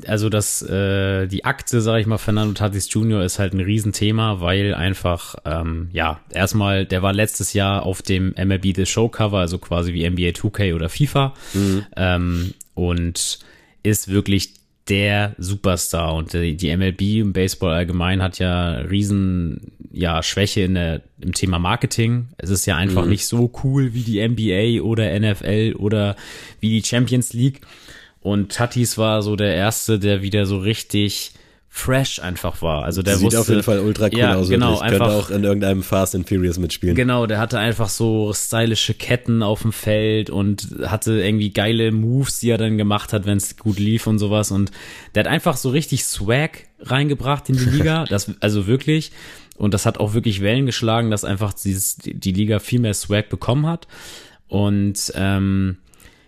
also das, äh, die Akte, sage ich mal, Fernando Tatis Jr. ist halt ein Riesenthema, weil einfach, ähm, ja, erstmal, der war letztes Jahr auf dem MLB The Show Cover, also quasi wie NBA 2K oder FIFA, ähm, und ist wirklich der Superstar und die, die MLB im Baseball allgemein hat ja riesen ja Schwäche in der im Thema Marketing. Es ist ja einfach nicht so cool wie die NBA oder NFL oder wie die Champions League. Und Tatis war so der erste, der wieder so richtig fresh einfach war. Also der Sieht wusste, auf jeden Fall ultra cool ja, aus. Genau. Könnte einfach auch in irgendeinem Fast and Furious mitspielen. Genau, der hatte einfach so stylische Ketten auf dem Feld und hatte irgendwie geile Moves, die er dann gemacht hat, wenn es gut lief und sowas. Und der hat einfach so richtig Swag reingebracht in die Liga. Das, also wirklich. Und das hat auch wirklich Wellen geschlagen, dass einfach dieses, die Liga viel mehr Swag bekommen hat. Und ähm,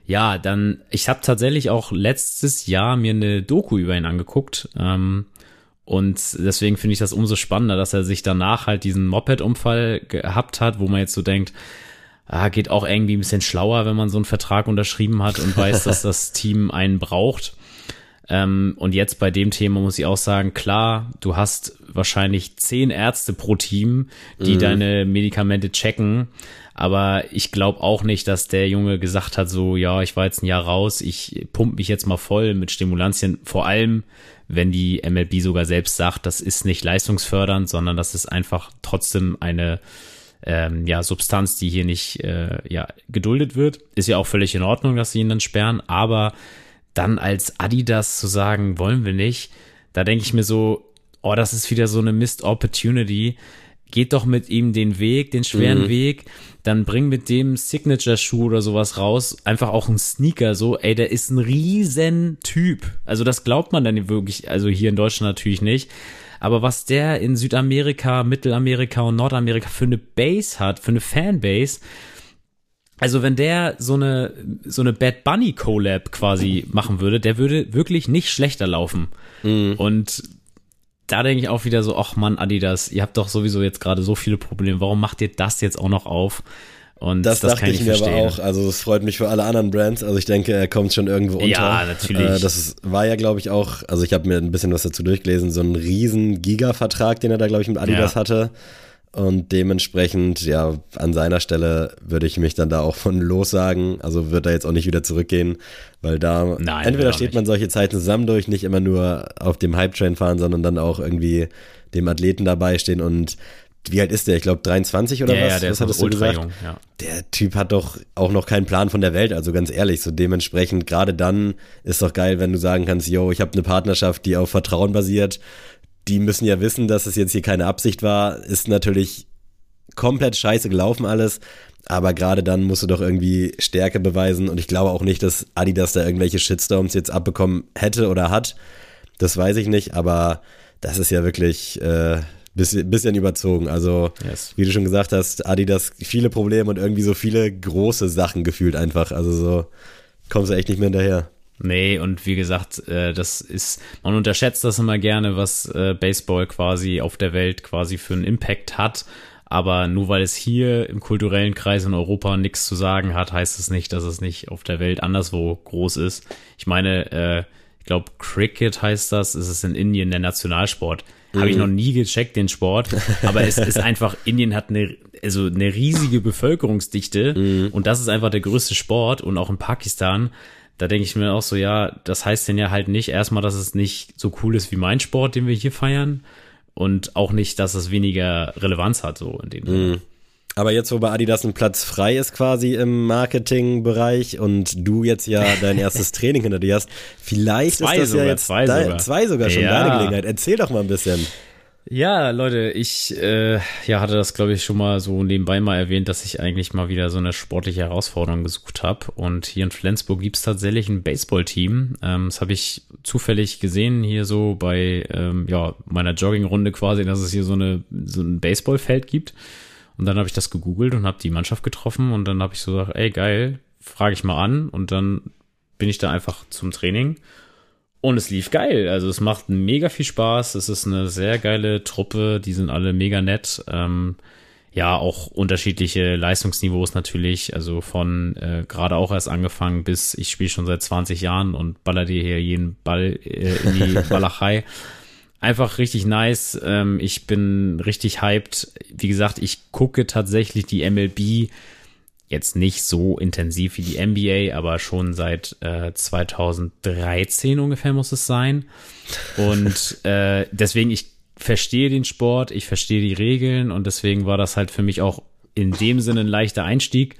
ja, dann, ich habe tatsächlich auch letztes Jahr mir eine Doku über ihn angeguckt. Ähm, und deswegen finde ich das umso spannender, dass er sich danach halt diesen Moped-Unfall gehabt hat, wo man jetzt so denkt, ah, geht auch irgendwie ein bisschen schlauer, wenn man so einen Vertrag unterschrieben hat und weiß, dass das Team einen braucht. Ähm, und jetzt bei dem Thema muss ich auch sagen, klar, du hast wahrscheinlich zehn Ärzte pro Team, die deine Medikamente checken. Aber ich glaube auch nicht, dass der Junge gesagt hat, so, ja, ich war jetzt ein Jahr raus, ich pump mich jetzt mal voll mit Stimulantien. Vor allem, wenn die MLB sogar selbst sagt, das ist nicht leistungsfördernd, sondern das ist einfach trotzdem eine ähm, ja, Substanz, die hier nicht äh, ja, geduldet wird. Ist ja auch völlig in Ordnung, dass sie ihn dann sperren, aber dann als Adidas zu sagen, wollen wir nicht, da denke ich mir so, oh, das ist wieder so eine Missed Opportunity. Geht doch mit ihm den Weg, den schweren Weg, dann bring mit dem Signature-Schuh oder sowas raus, einfach auch ein Sneaker, so, ey, der ist ein riesen Typ. Also das glaubt man dann wirklich, also hier in Deutschland natürlich nicht. Aber was der in Südamerika, Mittelamerika und Nordamerika für eine Base hat, für eine Fanbase, also wenn der so eine so eine Bad Bunny Collab quasi machen würde, der würde wirklich nicht schlechter laufen. Und da denke ich auch wieder so, ach Mann, Adidas, ihr habt doch sowieso jetzt gerade so viele Probleme. Warum macht ihr das jetzt auch noch auf? Und Das, dachte kann ich mir aber auch. Also es freut mich für alle anderen Brands. Also ich denke, er kommt schon irgendwo unter. Ja, natürlich. Äh, das war ja, glaube ich, auch, also ich habe mir ein bisschen was dazu durchgelesen, so ein riesen Giga-Vertrag, den er da, glaube ich, mit Adidas Ja. hatte. Und dementsprechend, ja, an seiner Stelle würde ich mich dann da auch von lossagen. Also wird er jetzt auch nicht wieder zurückgehen, weil da Nein, entweder steht nicht. man solche Zeiten zusammen durch, nicht immer nur auf dem Hype-Train fahren, sondern dann auch irgendwie dem Athleten dabei stehen und wie alt ist der? Ich glaube 23 oder ja, was? ja, der was ist noch hattest du gesagt? jung, ja. der Typ hat doch auch noch keinen Plan von der Welt, also ganz ehrlich, so dementsprechend, gerade dann ist doch geil, wenn du sagen kannst, yo, ich habe eine Partnerschaft, die auf Vertrauen basiert. Die müssen ja wissen, dass es jetzt hier keine Absicht war, ist natürlich komplett scheiße gelaufen alles, aber gerade dann musst du doch irgendwie Stärke beweisen und ich glaube auch nicht, dass Adidas da irgendwelche Shitstorms jetzt abbekommen hätte oder hat. Das weiß ich nicht, aber das ist ja wirklich äh, bisschen, bisschen überzogen. Also, Yes. wie du schon gesagt hast, Adidas viele Probleme und irgendwie so viele große Sachen gefühlt einfach. Also so kommst du echt nicht mehr hinterher. Nee, und wie gesagt, äh, das ist, man unterschätzt das immer gerne, was äh, Baseball quasi auf der Welt quasi für einen Impact hat. Aber nur weil es hier im kulturellen Kreis in Europa nichts zu sagen hat, heißt es nicht, dass es nicht auf der Welt anderswo groß ist. Ich meine, äh, ich glaube, Cricket heißt das, es ist in Indien der Nationalsport. Habe ich mhm. noch nie gecheckt, den Sport. Aber es ist einfach, Indien hat eine, also eine riesige Bevölkerungsdichte mhm. und das ist einfach der größte Sport und auch in Pakistan. Da denke ich mir auch so, ja, das heißt denn ja halt nicht erstmal, dass es nicht so cool ist wie mein Sport, den wir hier feiern, und auch nicht, dass es weniger Relevanz hat, so in dem mm. Aber jetzt, wo bei Adidas ein Platz frei ist quasi im Marketingbereich und du jetzt ja dein erstes Training hinter dir hast, vielleicht zwei ist das sogar, ja jetzt zwei, sogar. zwei sogar schon ja. deine Gelegenheit. Erzähl doch mal ein bisschen. Ja, Leute, ich äh, ja, hatte das, glaube ich, schon mal so nebenbei mal erwähnt, dass ich eigentlich mal wieder so eine sportliche Herausforderung gesucht habe. Und hier in Flensburg gibt's tatsächlich ein Baseballteam. Ähm, das habe ich zufällig gesehen hier so bei ähm, ja, meiner Joggingrunde quasi, dass es hier so, eine, so ein Baseballfeld gibt. Und dann habe ich das gegoogelt und habe die Mannschaft getroffen und dann habe ich so gesagt, ey geil, frage ich mal an und dann bin ich da einfach zum Training und es lief geil. Also es macht mega viel Spaß. Es ist eine sehr geile Truppe. Die sind alle mega nett. Ähm, ja, auch unterschiedliche Leistungsniveaus natürlich. Also von äh, gerade auch erst angefangen bis ich spiele schon seit 20 Jahren und baller dir hier jeden Ball äh, in die Walachei. Einfach richtig nice. Ähm, ich bin richtig hyped. Wie gesagt, ich gucke tatsächlich die MLB jetzt nicht so intensiv wie die NBA, aber schon seit äh, 2013 ungefähr muss es sein. Und äh, deswegen, ich verstehe den Sport, ich verstehe die Regeln und deswegen war das halt für mich auch in dem Sinne ein leichter Einstieg.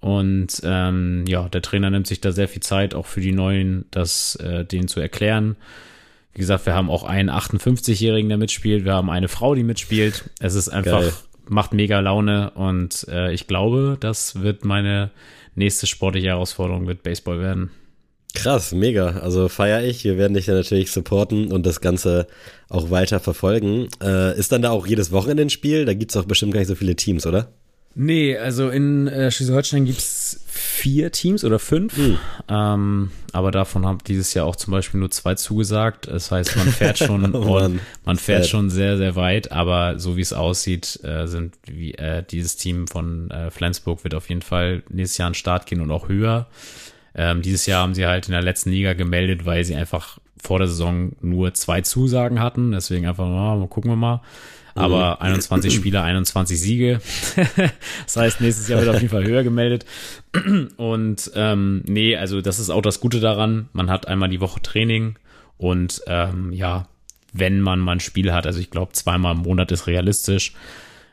Und ähm, ja, der Trainer nimmt sich da sehr viel Zeit, auch für die Neuen, das äh, denen zu erklären. Wie gesagt, wir haben auch einen 58-Jährigen, der mitspielt. Wir haben eine Frau, die mitspielt. Es ist einfach Geil macht mega Laune und äh, ich glaube, das wird meine nächste sportliche Herausforderung mit Baseball werden. Krass, mega. Also feiere ich. Wir werden dich ja natürlich supporten und das Ganze auch weiter verfolgen. Äh, ist dann da auch jedes Wochenende ein Spiel? Da gibt es auch bestimmt gar nicht so viele Teams, oder? Nee, also in äh, Schleswig-Holstein gibt's vier Teams oder fünf. Mhm. Ähm, aber davon haben dieses Jahr auch zum Beispiel nur zwei zugesagt. Das heißt, man fährt schon, oh Mann, man fährt schon sehr, sehr weit. Aber so wie es aussieht, äh, sind wie, äh, dieses Team von äh, Flensburg wird auf jeden Fall nächstes Jahr an den Start gehen und auch höher. Ähm, dieses Jahr haben sie halt in der letzten Liga gemeldet, weil sie einfach vor der Saison nur zwei Zusagen hatten. Deswegen einfach, mal gucken wir mal aber 21 mhm. Spieler, 21 Siege. das heißt, nächstes Jahr wird auf jeden Fall höher gemeldet. Und ähm, nee, also das ist auch das Gute daran. Man hat einmal die Woche Training und ähm, ja, wenn man mal ein Spiel hat, also ich glaube, zweimal im Monat ist realistisch.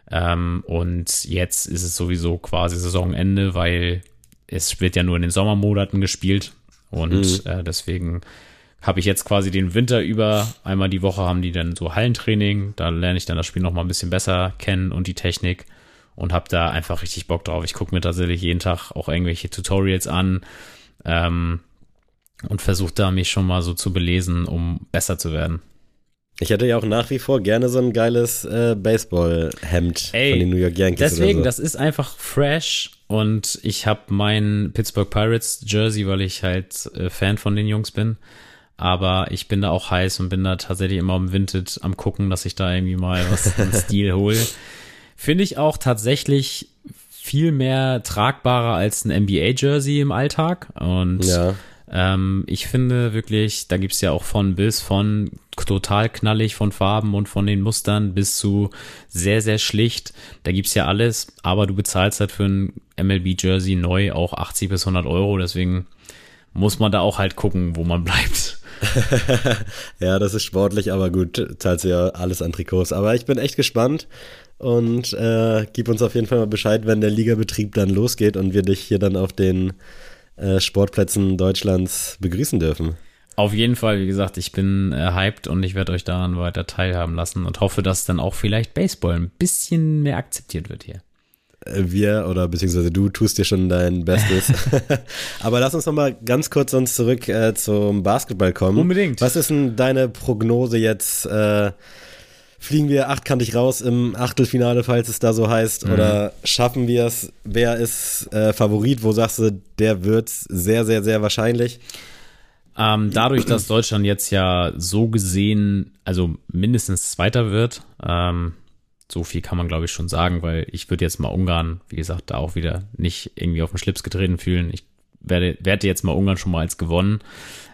Ähm, und jetzt ist es sowieso quasi Saisonende, weil es wird ja nur in den Sommermonaten gespielt. Und mhm. äh, deswegen habe ich jetzt quasi den Winter über, einmal die Woche haben die dann so Hallentraining, da lerne ich dann das Spiel noch mal ein bisschen besser kennen und die Technik und habe da einfach richtig Bock drauf. Ich gucke mir tatsächlich jeden Tag auch irgendwelche Tutorials an ähm, und versuche da mich schon mal so zu belesen, um besser zu werden. Ich hätte ja auch nach wie vor gerne so ein geiles äh, Baseball-Hemd von den New York Yankees. Deswegen, so. das ist einfach fresh und ich habe mein Pittsburgh Pirates Jersey, weil ich halt äh, Fan von den Jungs bin aber ich bin da auch heiß und bin da tatsächlich immer im Vinted am gucken, dass ich da irgendwie mal was im Stil hole. Finde ich auch tatsächlich viel mehr tragbarer als ein NBA-Jersey im Alltag. Und ja. ähm, ich finde wirklich, da gibt's ja auch von bis von total knallig von Farben und von den Mustern bis zu sehr, sehr schlicht. Da gibt's ja alles, aber du bezahlst halt für ein MLB-Jersey neu auch 80 bis 100 Euro. Deswegen muss man da auch halt gucken, wo man bleibt. ja, das ist sportlich, aber gut, zahlt ja alles an Trikots. Aber ich bin echt gespannt und äh, gib uns auf jeden Fall mal Bescheid, wenn der Ligabetrieb dann losgeht und wir dich hier dann auf den äh, Sportplätzen Deutschlands begrüßen dürfen. Auf jeden Fall, wie gesagt, ich bin äh, hyped und ich werde euch daran weiter teilhaben lassen und hoffe, dass dann auch vielleicht Baseball ein bisschen mehr akzeptiert wird hier wir oder beziehungsweise du tust dir schon dein Bestes. Aber lass uns nochmal ganz kurz sonst zurück äh, zum Basketball kommen. Unbedingt. Was ist denn deine Prognose jetzt? Äh, fliegen wir achtkantig raus im Achtelfinale, falls es da so heißt? Mhm. Oder schaffen wir es? Wer ist äh, Favorit? Wo sagst du, der wird sehr, sehr, sehr wahrscheinlich? Ähm, dadurch, dass Deutschland jetzt ja so gesehen, also mindestens Zweiter wird, ähm, So viel kann man, glaube ich, schon sagen, weil ich würde jetzt mal Ungarn, wie gesagt, da auch wieder nicht irgendwie auf den Schlips getreten fühlen. Ich werde, werde jetzt mal Ungarn schon mal als gewonnen.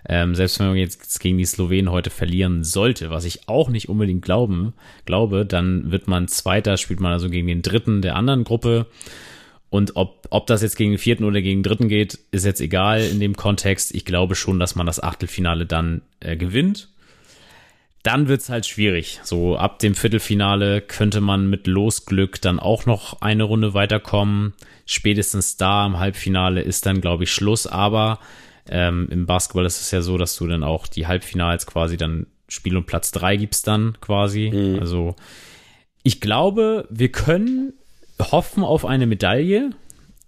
Ähm, selbst wenn man jetzt gegen die Slowenen heute verlieren sollte, was ich auch nicht unbedingt glauben, glaube, dann wird man Zweiter, spielt man also gegen den Dritten der anderen Gruppe. Und ob, ob das jetzt gegen den vierten oder gegen den dritten geht, ist jetzt egal in dem Kontext. Ich glaube schon, dass man das Achtelfinale dann äh, gewinnt. Dann wird's halt schwierig. So ab dem Viertelfinale könnte man mit Losglück dann auch noch eine Runde weiterkommen. Spätestens da im Halbfinale ist dann, glaube ich, Schluss. Aber ähm, im Basketball ist es ja so, dass du dann auch die Halbfinals quasi dann Spiel und Platz drei gibt's dann quasi. Mhm. Also ich glaube, wir können hoffen auf eine Medaille.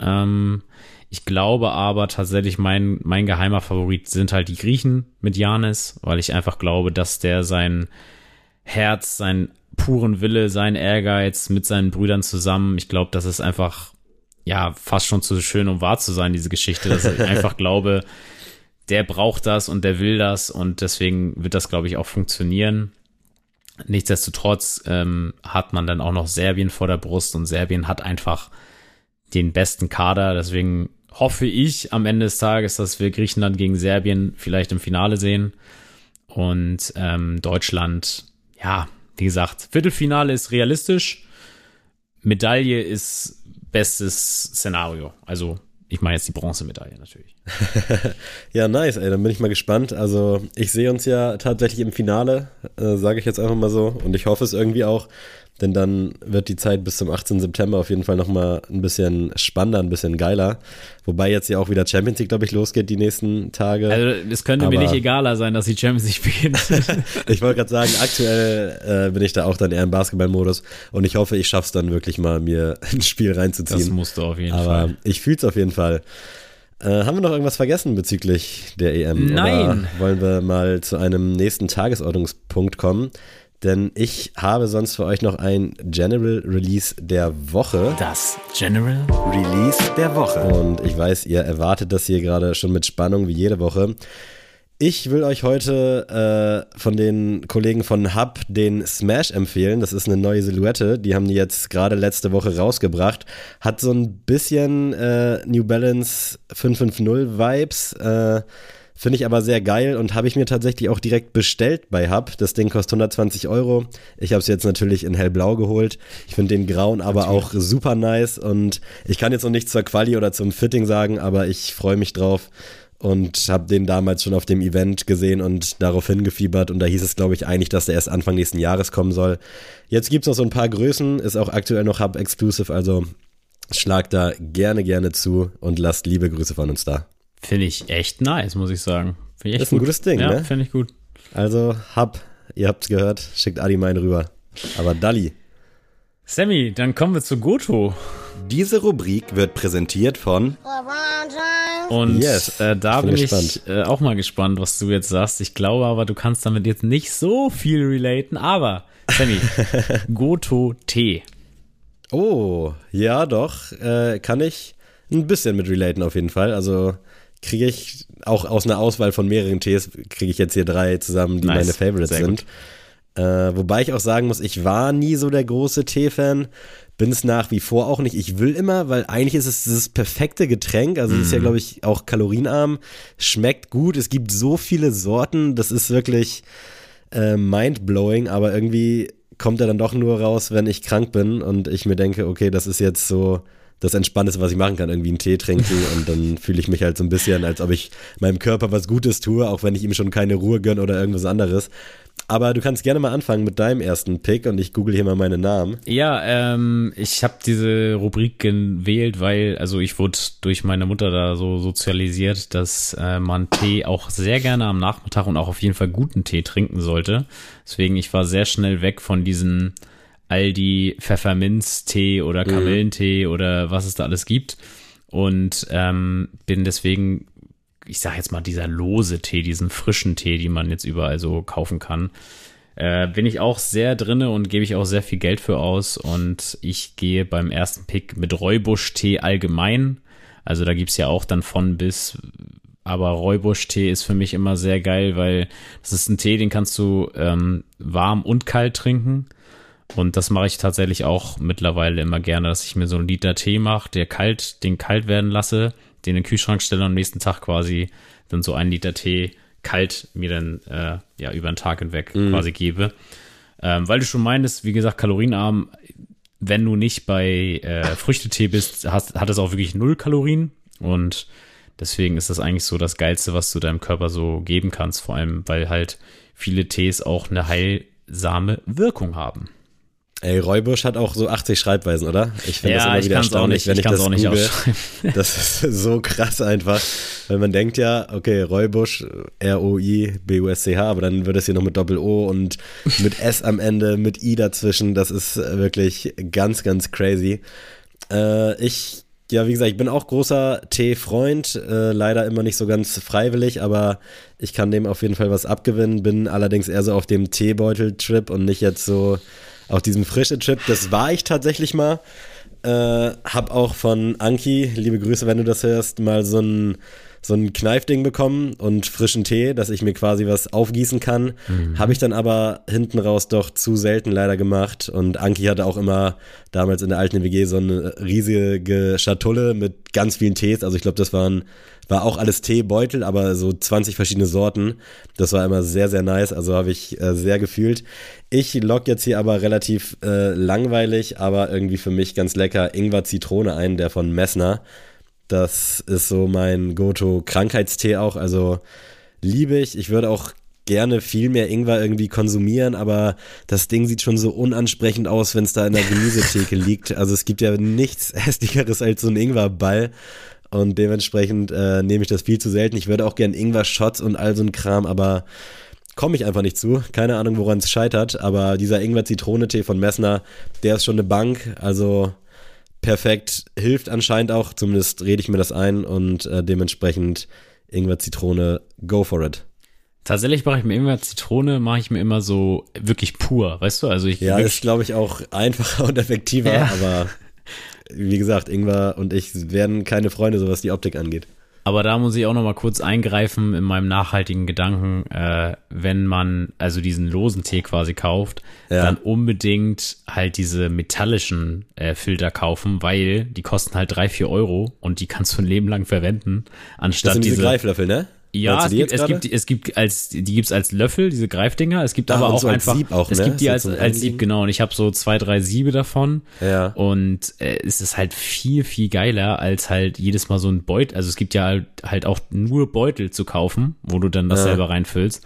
Ähm, ich glaube aber tatsächlich, mein, mein geheimer Favorit sind halt die Griechen mit Janis, weil ich einfach glaube, dass der sein Herz, seinen puren Wille, sein Ehrgeiz mit seinen Brüdern zusammen, ich glaube, das ist einfach, ja, fast schon zu schön, um wahr zu sein, diese Geschichte, dass ich einfach glaube, der braucht das und der will das und deswegen wird das, glaube ich, auch funktionieren. Nichtsdestotrotz ähm, hat man dann auch noch Serbien vor der Brust und Serbien hat einfach den besten Kader. Deswegen hoffe ich am Ende des Tages, dass wir Griechenland gegen Serbien vielleicht im Finale sehen. Und ähm, Deutschland, ja, wie gesagt, Viertelfinale ist realistisch. Medaille ist bestes Szenario. Also ich meine jetzt die Bronzemedaille natürlich. ja, nice, ey, dann bin ich mal gespannt. Also ich sehe uns ja tatsächlich im Finale, äh, sage ich jetzt einfach mal so. Und ich hoffe es irgendwie auch, denn dann wird die Zeit bis zum 18. September auf jeden Fall nochmal ein bisschen spannender, ein bisschen geiler. Wobei jetzt ja auch wieder Champions League, glaube ich, losgeht die nächsten Tage. Also es könnte Aber mir nicht egaler sein, dass die Champions League beginnt. ich wollte gerade sagen, aktuell äh, bin ich da auch dann eher im Basketballmodus und ich hoffe, ich schaffe es dann wirklich mal, mir ein Spiel reinzuziehen. Das musst du auf jeden Aber Fall. Aber ich fühle es auf jeden Fall. Äh, haben wir noch irgendwas vergessen bezüglich der EM? Nein. Oder wollen wir mal zu einem nächsten Tagesordnungspunkt kommen? Denn ich habe sonst für euch noch ein General Release der Woche. Das General Release der Woche. Und ich weiß, ihr erwartet das hier gerade schon mit Spannung wie jede Woche. Ich will euch heute äh, von den Kollegen von Hub den Smash empfehlen. Das ist eine neue Silhouette. Die haben die jetzt gerade letzte Woche rausgebracht. Hat so ein bisschen äh, New Balance 550 Vibes. Äh, Finde ich aber sehr geil und habe ich mir tatsächlich auch direkt bestellt bei Hub. Das Ding kostet 120 Euro. Ich habe es jetzt natürlich in hellblau geholt. Ich finde den grauen aber natürlich. auch super nice und ich kann jetzt noch nichts zur Quali oder zum Fitting sagen, aber ich freue mich drauf und habe den damals schon auf dem Event gesehen und darauf hingefiebert und da hieß es, glaube ich, eigentlich, dass der erst Anfang nächsten Jahres kommen soll. Jetzt gibt es noch so ein paar Größen, ist auch aktuell noch Hub-exclusive, also schlag da gerne, gerne zu und lasst liebe Grüße von uns da. Finde ich echt nice, muss ich sagen. Finde ich echt ist gut. ein gutes Ding, ja, ne? finde ich gut. Also, hab, ihr habt's gehört, schickt Adi meinen rüber. Aber Dali. Sammy, dann kommen wir zu Goto. Diese Rubrik wird präsentiert von und yes, äh, da bin, bin ich äh, auch mal gespannt, was du jetzt sagst. Ich glaube aber, du kannst damit jetzt nicht so viel relaten. Aber, Sammy, Goto Tee. Oh, ja doch, äh, kann ich ein bisschen mit relaten auf jeden Fall. Also kriege ich auch aus einer Auswahl von mehreren Tees, kriege ich jetzt hier drei zusammen, die nice. meine Favorites sind. Äh, wobei ich auch sagen muss, ich war nie so der große Tee-Fan, bin es nach wie vor auch nicht. Ich will immer, weil eigentlich ist es das perfekte Getränk. Also es ist ja, mhm. glaube ich, auch kalorienarm, schmeckt gut. Es gibt so viele Sorten, das ist wirklich äh, mind-blowing, aber irgendwie kommt er dann doch nur raus, wenn ich krank bin und ich mir denke, okay, das ist jetzt so das Entspannendste, was ich machen kann, irgendwie einen Tee trinken und dann fühle ich mich halt so ein bisschen, als ob ich meinem Körper was Gutes tue, auch wenn ich ihm schon keine Ruhe gönne oder irgendwas anderes. Aber du kannst gerne mal anfangen mit deinem ersten Pick und ich google hier mal meine Namen. Ja, ähm, ich habe diese Rubrik gewählt, weil, also ich wurde durch meine Mutter da so sozialisiert, dass äh, man Tee auch sehr gerne am Nachmittag und auch auf jeden Fall guten Tee trinken sollte. Deswegen, ich war sehr schnell weg von diesen Aldi Pfefferminztee oder mhm. Kamillentee mhm. oder was es da alles gibt. Und ähm, bin deswegen, ich sag jetzt mal, dieser lose Tee, diesen frischen Tee, die man jetzt überall so kaufen kann, äh, bin ich auch sehr drinne und gebe ich auch sehr viel Geld für aus. Und ich gehe beim ersten Pick mit Räubusch-Tee allgemein. Also da gibt's ja auch dann von bis aber Räubusch-Tee ist für mich immer sehr geil, weil das ist ein Tee, den kannst du ähm, warm und kalt trinken. Und das mache ich tatsächlich auch mittlerweile immer gerne, dass ich mir so einen Liter Tee mache, der kalt, den kalt werden lasse, den in den Kühlschrank stelle und am nächsten Tag quasi dann so einen Liter Tee kalt mir dann äh, ja über den Tag hinweg mhm. quasi gebe. Ähm, weil du schon meintest, wie gesagt, kalorienarm, wenn du nicht bei äh, Früchtetee bist, hast, hat es auch wirklich null Kalorien und deswegen ist das eigentlich so das Geilste, was du deinem Körper so geben kannst, vor allem weil halt viele Tees auch eine heilsame Wirkung haben. Ey, Räubusch hat auch so 80 Schreibweisen, oder? Ich finde ja, das immer wieder erstaunlich, wenn ich, ich das auch nicht google. Das ist so krass einfach, weil man denkt ja, okay, Räubusch, R-O-I-B-U-S-C-H, aber dann wird es hier noch mit Doppel-O und mit S am Ende, mit I dazwischen. Das ist wirklich ganz, ganz crazy. Äh, ich ja, wie gesagt, ich bin auch großer Tee-Freund, äh, leider immer nicht so ganz freiwillig, aber ich kann dem auf jeden Fall was abgewinnen, bin allerdings eher so auf dem Teebeutel-Trip und nicht jetzt so auf diesem frische Trip. Das war ich tatsächlich mal. Äh, hab auch von Anki, liebe Grüße, wenn du das hörst, mal so ein so ein Kneifding bekommen und frischen Tee, dass ich mir quasi was aufgießen kann. Mhm. Habe ich dann aber hinten raus doch zu selten leider gemacht. Und Anki hatte auch immer damals in der alten WG so eine riesige Schatulle mit ganz vielen Tees. Also ich glaube, das waren war auch alles Teebeutel, aber so 20 verschiedene Sorten. Das war immer sehr, sehr nice. Also habe ich äh, sehr gefühlt. Ich lock jetzt hier aber relativ äh, langweilig, aber irgendwie für mich ganz lecker Ingwer Zitrone ein, der von Messner. Das ist so mein Goto-Krankheitstee auch. Also liebe ich. Ich würde auch gerne viel mehr Ingwer irgendwie konsumieren, aber das Ding sieht schon so unansprechend aus, wenn es da in der Gemüsetheke liegt. Also es gibt ja nichts hässlicheres als so ein Ingwerball. Und dementsprechend äh, nehme ich das viel zu selten. Ich würde auch gern Ingwer-Shots und all so ein Kram, aber komme ich einfach nicht zu. Keine Ahnung, woran es scheitert. Aber dieser Ingwer-Zitrone-Tee von Messner, der ist schon eine Bank. Also perfekt. Hilft anscheinend auch. Zumindest rede ich mir das ein. Und äh, dementsprechend Ingwer-Zitrone, go for it. Tatsächlich mache ich mir immer Zitrone, mache ich mir immer so wirklich pur, weißt du? Also ich ja, ist glaube ich auch einfacher und effektiver, ja. aber wie gesagt, Ingwer und ich werden keine Freunde, so was die Optik angeht. Aber da muss ich auch noch mal kurz eingreifen in meinem nachhaltigen Gedanken, äh, wenn man also diesen losen Tee quasi kauft, ja. dann unbedingt halt diese metallischen äh, Filter kaufen, weil die kosten halt drei, vier Euro und die kannst du ein Leben lang verwenden, anstatt das sind diese, diese Greiflöffel, ne? Ja, es gibt, es gibt, es gibt als die gibt's als Löffel diese Greifdinger. Es gibt ah, aber auch so einfach Sieb auch, es ne? gibt die als, als Sieb genau. Und ich habe so zwei drei Siebe davon. Ja. Und äh, es ist halt viel viel geiler als halt jedes Mal so ein Beutel. Also es gibt ja halt, halt auch nur Beutel zu kaufen, wo du dann das ja. selber reinfüllst.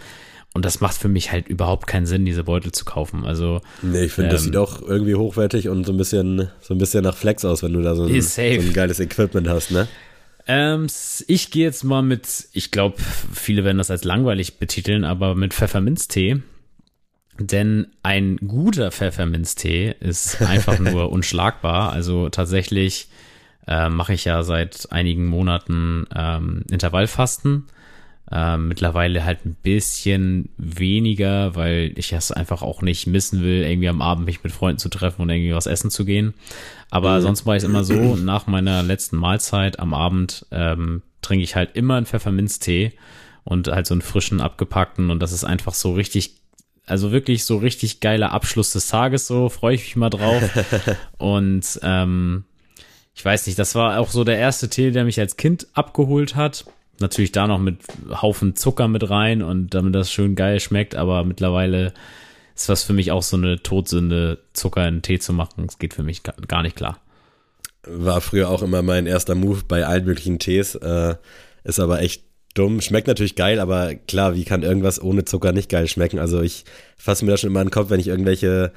Und das macht für mich halt überhaupt keinen Sinn, diese Beutel zu kaufen. Also nee, ich finde, ähm, das sieht auch irgendwie hochwertig und so ein bisschen so ein bisschen nach Flex aus, wenn du da so ein, so ein geiles Equipment hast, ne? Ähm, ich gehe jetzt mal mit, ich glaube, viele werden das als langweilig betiteln, aber mit Pfefferminztee. Denn ein guter Pfefferminztee ist einfach nur unschlagbar. Also tatsächlich äh, mache ich ja seit einigen Monaten ähm, Intervallfasten. Ähm, mittlerweile halt ein bisschen weniger, weil ich es einfach auch nicht missen will, irgendwie am Abend mich mit Freunden zu treffen und irgendwie was essen zu gehen. Aber mhm. sonst war ich immer so, nach meiner letzten Mahlzeit am Abend ähm, trinke ich halt immer einen Pfefferminztee und halt so einen frischen, abgepackten und das ist einfach so richtig also wirklich so richtig geiler Abschluss des Tages, so freue ich mich mal drauf. und ähm, ich weiß nicht, das war auch so der erste Tee, der mich als Kind abgeholt hat natürlich da noch mit Haufen Zucker mit rein und damit das schön geil schmeckt, aber mittlerweile ist das für mich auch so eine Todsünde, Zucker in Tee zu machen. Das geht für mich gar nicht klar. War früher auch immer mein erster Move bei allen möglichen Tees. Äh, ist aber echt dumm. Schmeckt natürlich geil, aber klar, wie kann irgendwas ohne Zucker nicht geil schmecken? Also ich fasse mir das schon immer in den Kopf, wenn ich irgendwelche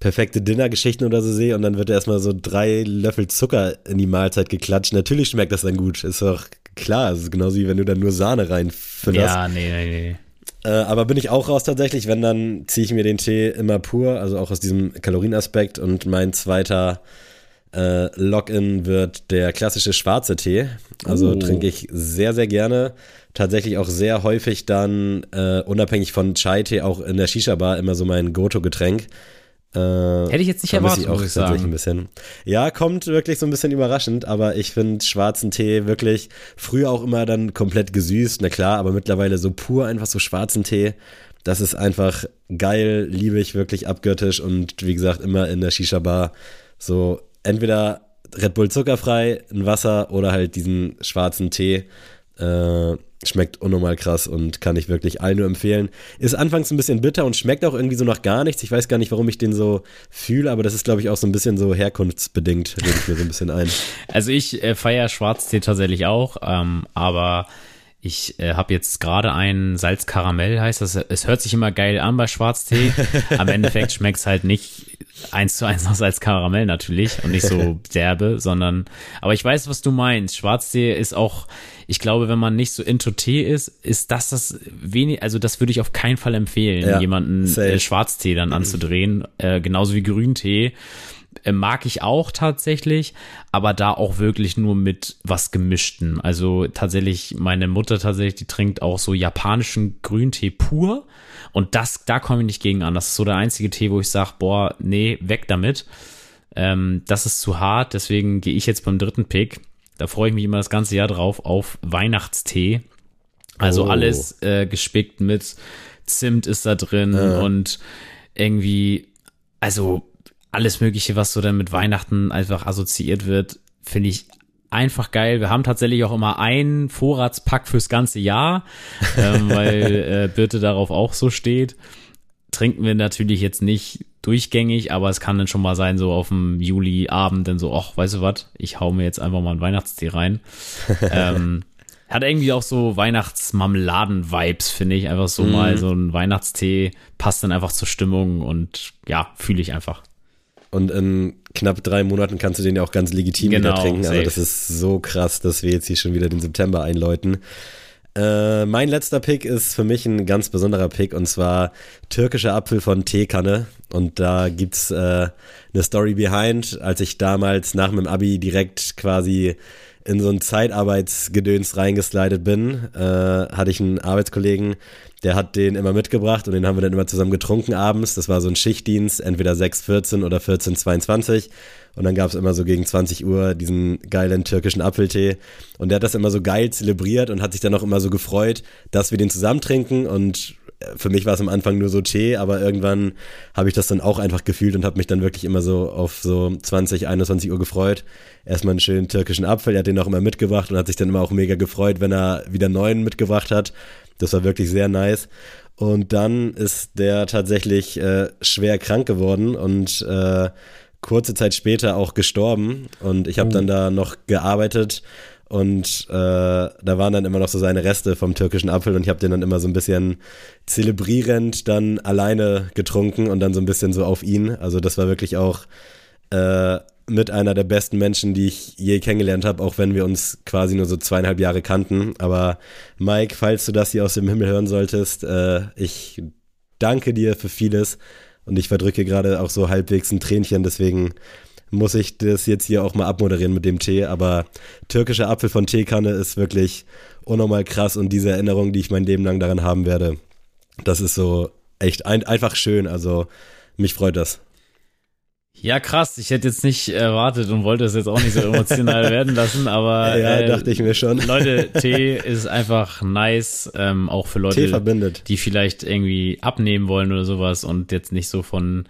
perfekte Dinnergeschichten oder so sehe und dann wird erstmal so drei Löffel Zucker in die Mahlzeit geklatscht. Natürlich schmeckt das dann gut. Ist doch klar. Es ist genauso wie wenn du dann nur Sahne reinfütterst. Ja, nee, nee, nee. Äh, aber bin ich auch raus tatsächlich, wenn dann ziehe ich mir den Tee immer pur, also auch aus diesem Kalorienaspekt und mein zweiter äh, Login wird der klassische schwarze Tee. Also uh. trinke ich sehr, sehr gerne. Tatsächlich auch sehr häufig dann, äh, unabhängig von Chai-Tee, auch in der Shisha-Bar immer so mein Goto-Getränk. Äh, Hätte ich jetzt nicht erwartet, ich auch muss ich sagen. Ein bisschen. Ja, kommt wirklich so ein bisschen überraschend, aber ich finde schwarzen Tee wirklich früher auch immer dann komplett gesüßt, na klar, aber mittlerweile so pur einfach so schwarzen Tee. Das ist einfach geil, liebe ich wirklich abgöttisch und wie gesagt, immer in der Shisha-Bar so entweder Red Bull zuckerfrei, ein Wasser oder halt diesen schwarzen Tee. Äh, schmeckt unnormal krass und kann ich wirklich allen nur empfehlen. Ist anfangs ein bisschen bitter und schmeckt auch irgendwie so nach gar nichts. Ich weiß gar nicht, warum ich den so fühle, aber das ist, glaube ich, auch so ein bisschen so herkunftsbedingt, rede ich mir so ein bisschen ein. Also ich äh, feiere Schwarztee tatsächlich auch, ähm, aber ich äh, habe jetzt gerade einen Salzkaramell, heißt das. Es hört sich immer geil an bei Schwarztee. Am Endeffekt schmeckt es halt nicht eins zu eins nach Salzkaramell natürlich und nicht so derbe, sondern, aber ich weiß, was du meinst. Schwarztee ist auch, ich glaube, wenn man nicht so into Tee ist, ist das das wenig, also das würde ich auf keinen Fall empfehlen, Ja, jemanden safe. äh, Schwarztee dann anzudrehen, äh, genauso wie Grüntee. Äh, mag ich auch tatsächlich, aber da auch wirklich nur mit was gemischten. Also tatsächlich, meine Mutter tatsächlich, die trinkt auch so japanischen Grüntee pur. Und das, da komme ich nicht gegen an. Das ist so der einzige Tee, wo ich sage, boah, nee, weg damit. Ähm, das ist zu hart, deswegen gehe ich jetzt beim dritten Pick. Da freue ich mich immer das ganze Jahr drauf, auf Weihnachtstee. Also Oh. alles äh, gespickt mit Zimt ist da drin und irgendwie, also alles Mögliche, was so dann mit Weihnachten einfach assoziiert wird, finde ich einfach geil. Wir haben tatsächlich auch immer einen Vorratspack fürs ganze Jahr, ähm, weil äh, Birte darauf auch so steht. Trinken wir natürlich jetzt nicht durchgängig, aber es kann dann schon mal sein, so auf dem Juli-Abend dann so, ach, weißt du was, ich hau mir jetzt einfach mal einen Weihnachtstee rein. ähm, hat irgendwie auch so Weihnachtsmarmeladen-Vibes, finde ich. Einfach so mal so ein Weihnachtstee passt dann einfach zur Stimmung und ja, fühle ich einfach. Und in knapp drei Monaten kannst du den ja auch ganz legitim Genau, wieder trinken. Also safe. das ist so krass, dass wir jetzt hier schon wieder den September einläuten. Äh, mein letzter Pick ist für mich ein ganz besonderer Pick und zwar türkischer Apfel von Teekanne. Und da gibt's äh, eine Story behind, als ich damals nach meinem Abi direkt quasi in so ein Zeitarbeitsgedöns reingeslidet bin, äh, hatte ich einen Arbeitskollegen, der hat den immer mitgebracht und den haben wir dann immer zusammen getrunken abends. Das war so ein Schichtdienst, entweder 6.14 oder 14.22. Und dann gab es immer so gegen 20 Uhr diesen geilen türkischen Apfeltee. Und der hat das immer so geil zelebriert und hat sich dann auch immer so gefreut, dass wir den zusammen trinken. Und für mich war es am Anfang nur so Tee, aber irgendwann habe ich das dann auch einfach gefühlt und habe mich dann wirklich immer so auf so 20, 21 Uhr gefreut. Erstmal einen schönen türkischen Apfel, er hat den auch immer mitgebracht und hat sich dann immer auch mega gefreut, wenn er wieder neuen mitgebracht hat. Das war wirklich sehr nice. Und dann ist der tatsächlich äh, schwer krank geworden und äh, kurze Zeit später auch gestorben. Und ich habe dann da noch gearbeitet und äh, da waren dann immer noch so seine Reste vom türkischen Apfel und ich habe den dann immer so ein bisschen zelebrierend dann alleine getrunken und dann so ein bisschen so auf ihn. Also das war wirklich auch äh, mit einer der besten Menschen, die ich je kennengelernt habe, auch wenn wir uns quasi nur so zweieinhalb Jahre kannten. Aber Mike, falls du das hier aus dem Himmel hören solltest, äh, ich danke dir für vieles und ich verdrücke gerade auch so halbwegs ein Tränchen, deswegen muss ich das jetzt hier auch mal abmoderieren mit dem Tee, aber türkischer Apfel von Teekanne ist wirklich unnormal krass und diese Erinnerung, die ich mein Leben lang daran haben werde, das ist so echt ein, einfach schön, also mich freut das. Ja, krass. Ich hätte jetzt nicht erwartet und wollte es jetzt auch nicht so emotional werden lassen, aber Ja, äh, dachte ich mir schon. Leute, Tee ist einfach nice, ähm, auch für Leute, die vielleicht irgendwie abnehmen wollen oder sowas und jetzt nicht so von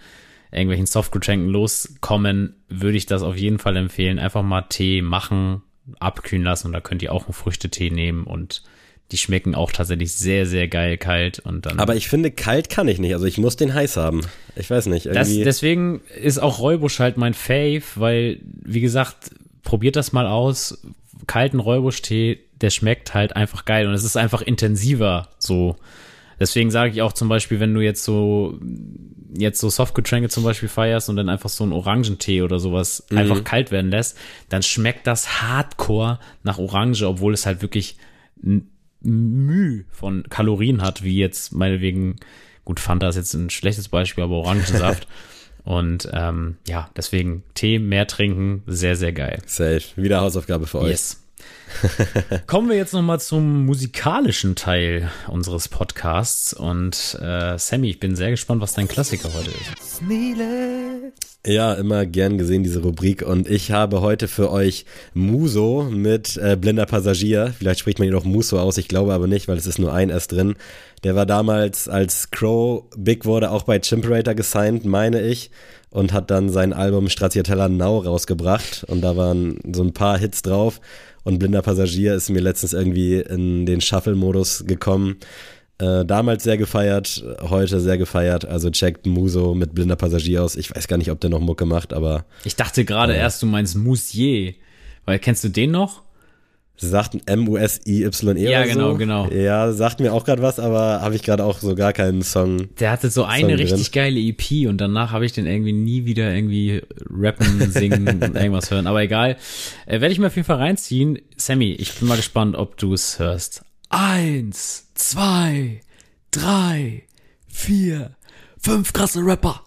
irgendwelchen Softgetränken loskommen, würde ich das auf jeden Fall empfehlen. Einfach mal Tee machen, abkühlen lassen und da könnt ihr auch einen Früchtetee nehmen und die schmecken auch tatsächlich sehr, sehr geil kalt und dann. Aber ich finde, kalt kann ich nicht, also ich muss den heiß haben. Ich weiß nicht, Das, deswegen ist auch Räubusch halt mein Fave, weil, wie gesagt, probiert das mal aus. Kalten Räubusch-Tee, der schmeckt halt einfach geil und es ist einfach intensiver so. Deswegen sage ich auch zum Beispiel, wenn du jetzt so, jetzt so Softgetränke zum Beispiel feierst und dann einfach so einen Orangentee oder sowas einfach kalt werden lässt, dann schmeckt das hardcore nach Orange, obwohl es halt wirklich n- Mühe von Kalorien hat, wie jetzt meinetwegen, gut, Fanta ist jetzt ein schlechtes Beispiel, aber Orangensaft. Und ähm, ja, deswegen Tee mehr trinken, sehr, sehr geil. Safe. Wieder Hausaufgabe für euch. Yes. Kommen wir jetzt nochmal zum musikalischen Teil unseres Podcasts. Und äh, Sammy, ich bin sehr gespannt, was dein Klassiker heute ist. Smiles, Ja, immer gern gesehen, diese Rubrik. Und ich habe heute für euch Muso mit äh, Blinder Passagier. Vielleicht spricht man ihn auch Muso aus, ich glaube aber nicht, weil es ist nur ein S drin. Der war damals, als Crow big wurde, auch bei Chimperator gesigned, meine ich. Und hat dann sein Album Stracciatella Now rausgebracht. Und da waren so ein paar Hits drauf. Und Blinder Passagier ist mir letztens irgendwie in den Shuffle-Modus gekommen. Äh, damals sehr gefeiert, heute sehr gefeiert. Also checkt Muso mit blinder Passagier aus. Ich weiß gar nicht, ob der noch Mucke macht, aber. Ich dachte gerade äh, erst, du meinst Musier. Weil kennst du den noch? Sagt M-U-S-I-Y-E Ja, genau, so. genau. Ja, sagt mir auch gerade was, aber habe ich gerade auch so gar keinen Song. Der hatte so eine Song richtig drin. geile EP und danach habe ich den irgendwie nie wieder irgendwie rappen, singen und irgendwas hören. Aber egal. Äh, Werde ich mir auf jeden Fall reinziehen. Sammy, ich bin mal gespannt, ob du es hörst. Eins, zwei, drei, vier, fünf krasse Rapper.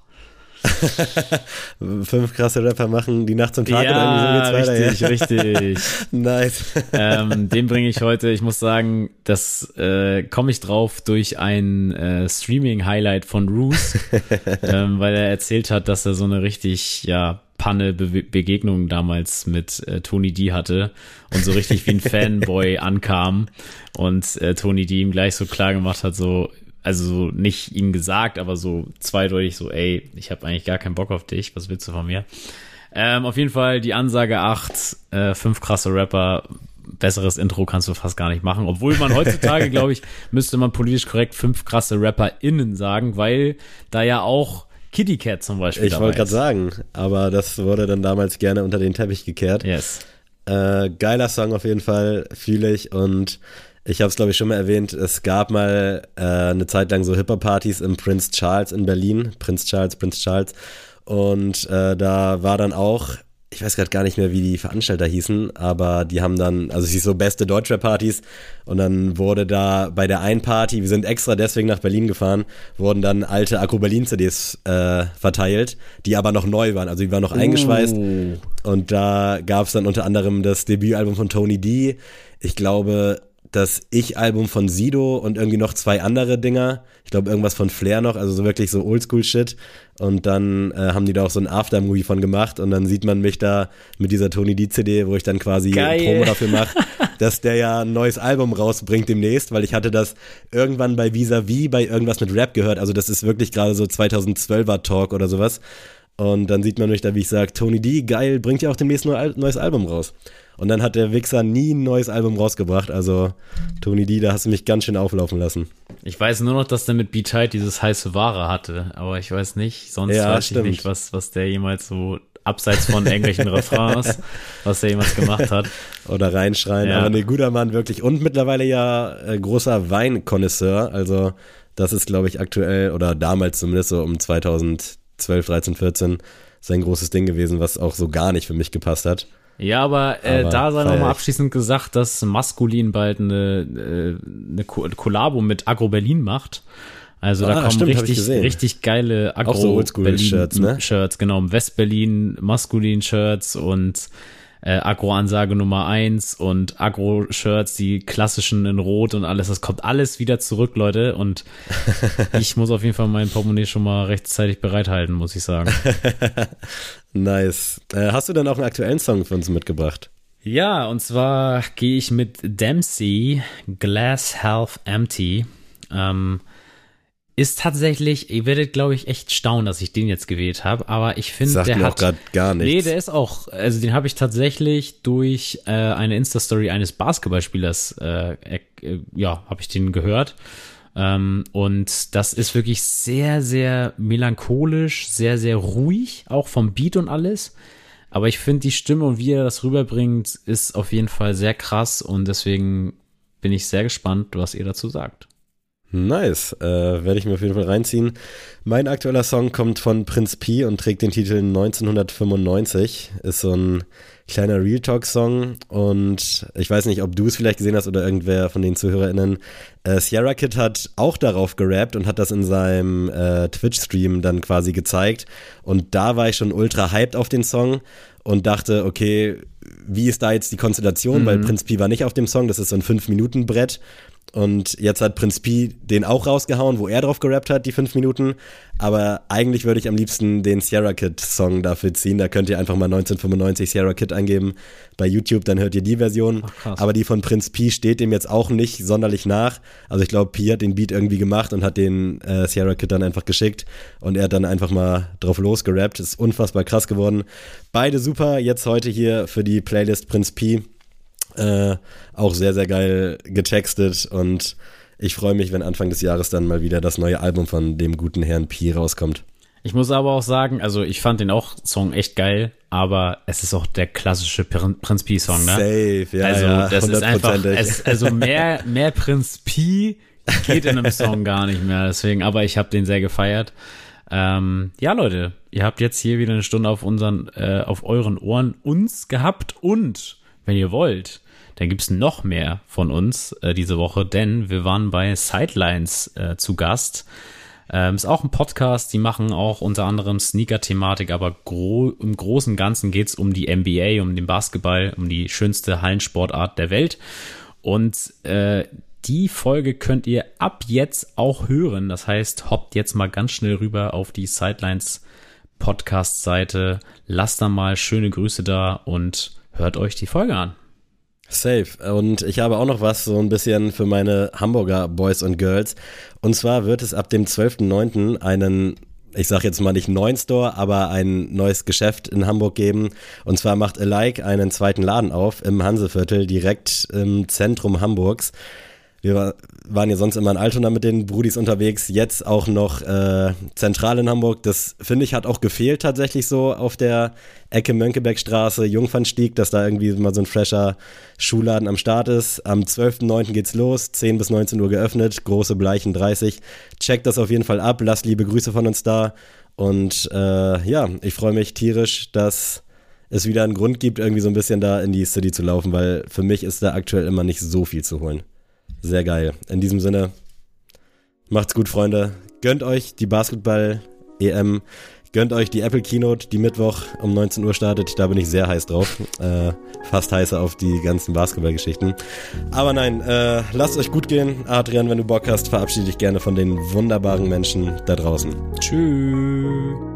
Fünf krasse Rapper machen die Nacht zum Tag ja, und so geht's weiter. Richtig, ja. richtig. nice. Ähm, den bringe ich heute. Ich muss sagen, das äh, komme ich drauf durch ein äh, Streaming-Highlight von Roos, ähm, weil er erzählt hat, dass er so eine richtig, ja, Panne Be Begegnung damals mit äh, Tony D hatte und so richtig wie ein Fanboy ankam und äh, Tony D ihm gleich so klar gemacht hat, so also so nicht ihm gesagt, aber so zweideutig so, ey, ich habe eigentlich gar keinen Bock auf dich, was willst du von mir? Ähm, auf jeden Fall die Ansage 8, äh, fünf krasse Rapper, besseres Intro kannst du fast gar nicht machen, obwohl man heutzutage, glaube ich, müsste man politisch korrekt fünf krasse RapperInnen sagen, weil da ja auch Kitty Cat zum Beispiel. Ich wollte gerade sagen, aber das wurde dann damals gerne unter den Teppich gekehrt. Yes. Äh, geiler Song auf jeden Fall, fühle ich und ich habe es glaube ich schon mal erwähnt, es gab mal äh, eine Zeit lang so Hip-Hop-Partys im Prince Charles in Berlin, Prince Charles, Prince Charles. Und äh, da war dann auch ich weiß gerade gar nicht mehr, wie die Veranstalter hießen, aber die haben dann, also es ist so beste Deutschrap-Partys. Und dann wurde da bei der einen Party, wir sind extra deswegen nach Berlin gefahren, wurden dann alte Akku Berlin CDs äh, verteilt, die aber noch neu waren, also die waren noch eingeschweißt. Uh. und da gab es dann unter anderem das Debütalbum von Tony D, ich glaube das Ich-Album von Sido und irgendwie noch zwei andere Dinger. Ich glaube, irgendwas von Flair noch, also so wirklich so Oldschool-Shit. Und dann äh, haben die da auch so ein Aftermovie von gemacht und dann sieht man mich da mit dieser Tony D-CD, wo ich dann quasi. Promo dafür mache, dass der ja ein neues Album rausbringt demnächst, weil ich hatte das irgendwann bei Vis-a-vis bei irgendwas mit Rap gehört. Also das ist wirklich gerade so 2012er Talk oder sowas. Und dann sieht man mich da, wie ich sage, Tony D, geil, bringt ja auch demnächst ein neues Album raus. Und dann hat der Wichser nie ein neues Album rausgebracht. Also, Tony D, da hast du mich ganz schön auflaufen lassen. Ich weiß nur noch, dass der mit Beat Tight dieses heiße Ware hatte. Aber ich weiß nicht, sonst ja, weiß stimmt. ich nicht, was, was der jemals so abseits von irgendwelchen Refrains, was der jemals gemacht hat. Oder reinschreien. Ja. Aber ne, guter Mann, wirklich. Und mittlerweile ja äh, großer Weinkonnoisseur. Also, das ist, glaube ich, aktuell oder damals zumindest so um 2012, 13, 14 sein großes Ding gewesen, was auch so gar nicht für mich gepasst hat. Ja, aber, äh, aber da sei nochmal abschließend gesagt, dass Maskulin bald eine, äh, eine Kollabo mit Agro Berlin macht. Also ah, da kommen stimmt, richtig, richtig geile Agro-Berlin-Shirts, ne? Shirts, genau. West-Berlin Maskulin-Shirts und äh, Agro-Ansage Nummer eins und Agro-Shirts, die klassischen in Rot und alles. Das kommt alles wieder zurück, Leute. Und ich muss auf jeden Fall mein Portemonnaie schon mal rechtzeitig bereithalten, muss ich sagen. nice. Äh, hast du dann auch einen aktuellen Song für uns mitgebracht? Ja, und zwar gehe ich mit Dempsey, Glass Half Empty. Ähm, ist tatsächlich, ihr werdet, glaube ich, echt staunen, dass ich den jetzt gewählt habe, aber ich finde, der mir hat auch gar nichts. Nee, der ist auch, also den habe ich tatsächlich durch äh, eine Insta-Story eines Basketballspielers, äh, äh, ja, habe ich den gehört. Ähm, und das ist wirklich sehr, sehr melancholisch, sehr, sehr ruhig, auch vom Beat und alles. Aber ich finde, die Stimme und wie er das rüberbringt, ist auf jeden Fall sehr krass und deswegen bin ich sehr gespannt, was ihr dazu sagt. Nice, äh, werde ich mir auf jeden Fall reinziehen. Mein aktueller Song kommt von Prinz P und trägt den Titel 1995. Ist so ein kleiner Real Talk Song und ich weiß nicht, ob du es vielleicht gesehen hast oder irgendwer von den ZuhörerInnen. Äh, Sierra Kid hat auch darauf gerappt und hat das in seinem äh, Twitch-Stream dann quasi gezeigt. Und da war ich schon ultra hyped auf den Song und dachte, okay, wie ist da jetzt die Konstellation? Mhm. Weil Prinz P war nicht auf dem Song, das ist so ein 5-Minuten-Brett. Und jetzt hat Prinz P den auch rausgehauen, wo er drauf gerappt hat, die fünf Minuten. Aber eigentlich würde ich am liebsten den Sierra Kid Song dafür ziehen. Da könnt ihr einfach mal 1995 Sierra Kid eingeben bei YouTube, dann hört ihr die Version. Ach, Aber die von Prinz P steht dem jetzt auch nicht sonderlich nach. Also ich glaube, P hat den Beat irgendwie gemacht und hat den äh, Sierra Kid dann einfach geschickt. Und er hat dann einfach mal drauf losgerappt. Ist unfassbar krass geworden. Beide super. Jetzt heute hier für die Playlist Prinz P äh, auch sehr, sehr geil getextet und ich freue mich, wenn Anfang des Jahres dann mal wieder das neue Album von dem guten Herrn Pi rauskommt. Ich muss aber auch sagen, also ich fand den auch Song echt geil, aber es ist auch der klassische Prinz Pi Song, ne? Safe, ja, also, ja, das ist einfach, es, also mehr, mehr Prinz Pi geht in einem Song gar nicht mehr, deswegen, aber ich habe den sehr gefeiert. Ähm, ja, Leute, ihr habt jetzt hier wieder eine Stunde auf unseren, äh, auf euren Ohren uns gehabt und wenn ihr wollt, dann gibt's noch mehr von uns äh, diese Woche, denn wir waren bei Sidelines äh, zu Gast. Ähm, ist auch ein Podcast, die machen auch unter anderem Sneaker-Thematik, aber gro im Großen und Ganzen geht's um die NBA, um den Basketball, um die schönste Hallensportart der Welt. Und äh, die Folge könnt ihr ab jetzt auch hören. Das heißt, hoppt jetzt mal ganz schnell rüber auf die Sidelines Podcast-Seite, lasst da mal schöne Grüße da und hört euch die Folge an. Safe. Und ich habe auch noch was so ein bisschen für meine Hamburger Boys und Girls. Und zwar wird es ab dem 12.09. einen ich sage jetzt mal nicht neuen Store, aber ein neues Geschäft in Hamburg geben. Und zwar macht Alike einen zweiten Laden auf im Hanseviertel, direkt im Zentrum Hamburgs. Wir waren ja sonst immer in Altona mit den Brudis unterwegs, jetzt auch noch äh, zentral in Hamburg. Das finde ich hat auch gefehlt tatsächlich so auf der Ecke Mönckebergstraße, Jungfernstieg, dass da irgendwie mal so ein fresher Schuhladen am Start ist. Am 12.09. geht's los, 10 bis 19 Uhr geöffnet, große Bleichen 30. Checkt das auf jeden Fall ab, lasst liebe Grüße von uns da. Und äh, ja, ich freue mich tierisch, dass es wieder einen Grund gibt, irgendwie so ein bisschen da in die City zu laufen, weil für mich ist da aktuell immer nicht so viel zu holen. Sehr geil. In diesem Sinne, macht's gut, Freunde. Gönnt euch die Basketball-EM. Gönnt euch die Apple Keynote, die Mittwoch um 19 Uhr startet. Da bin ich sehr heiß drauf. Äh, fast heißer auf die ganzen Basketball-Geschichten. Aber nein, äh, lasst euch gut gehen. Adrian, wenn du Bock hast, verabschiede dich gerne von den wunderbaren Menschen da draußen. Tschüss.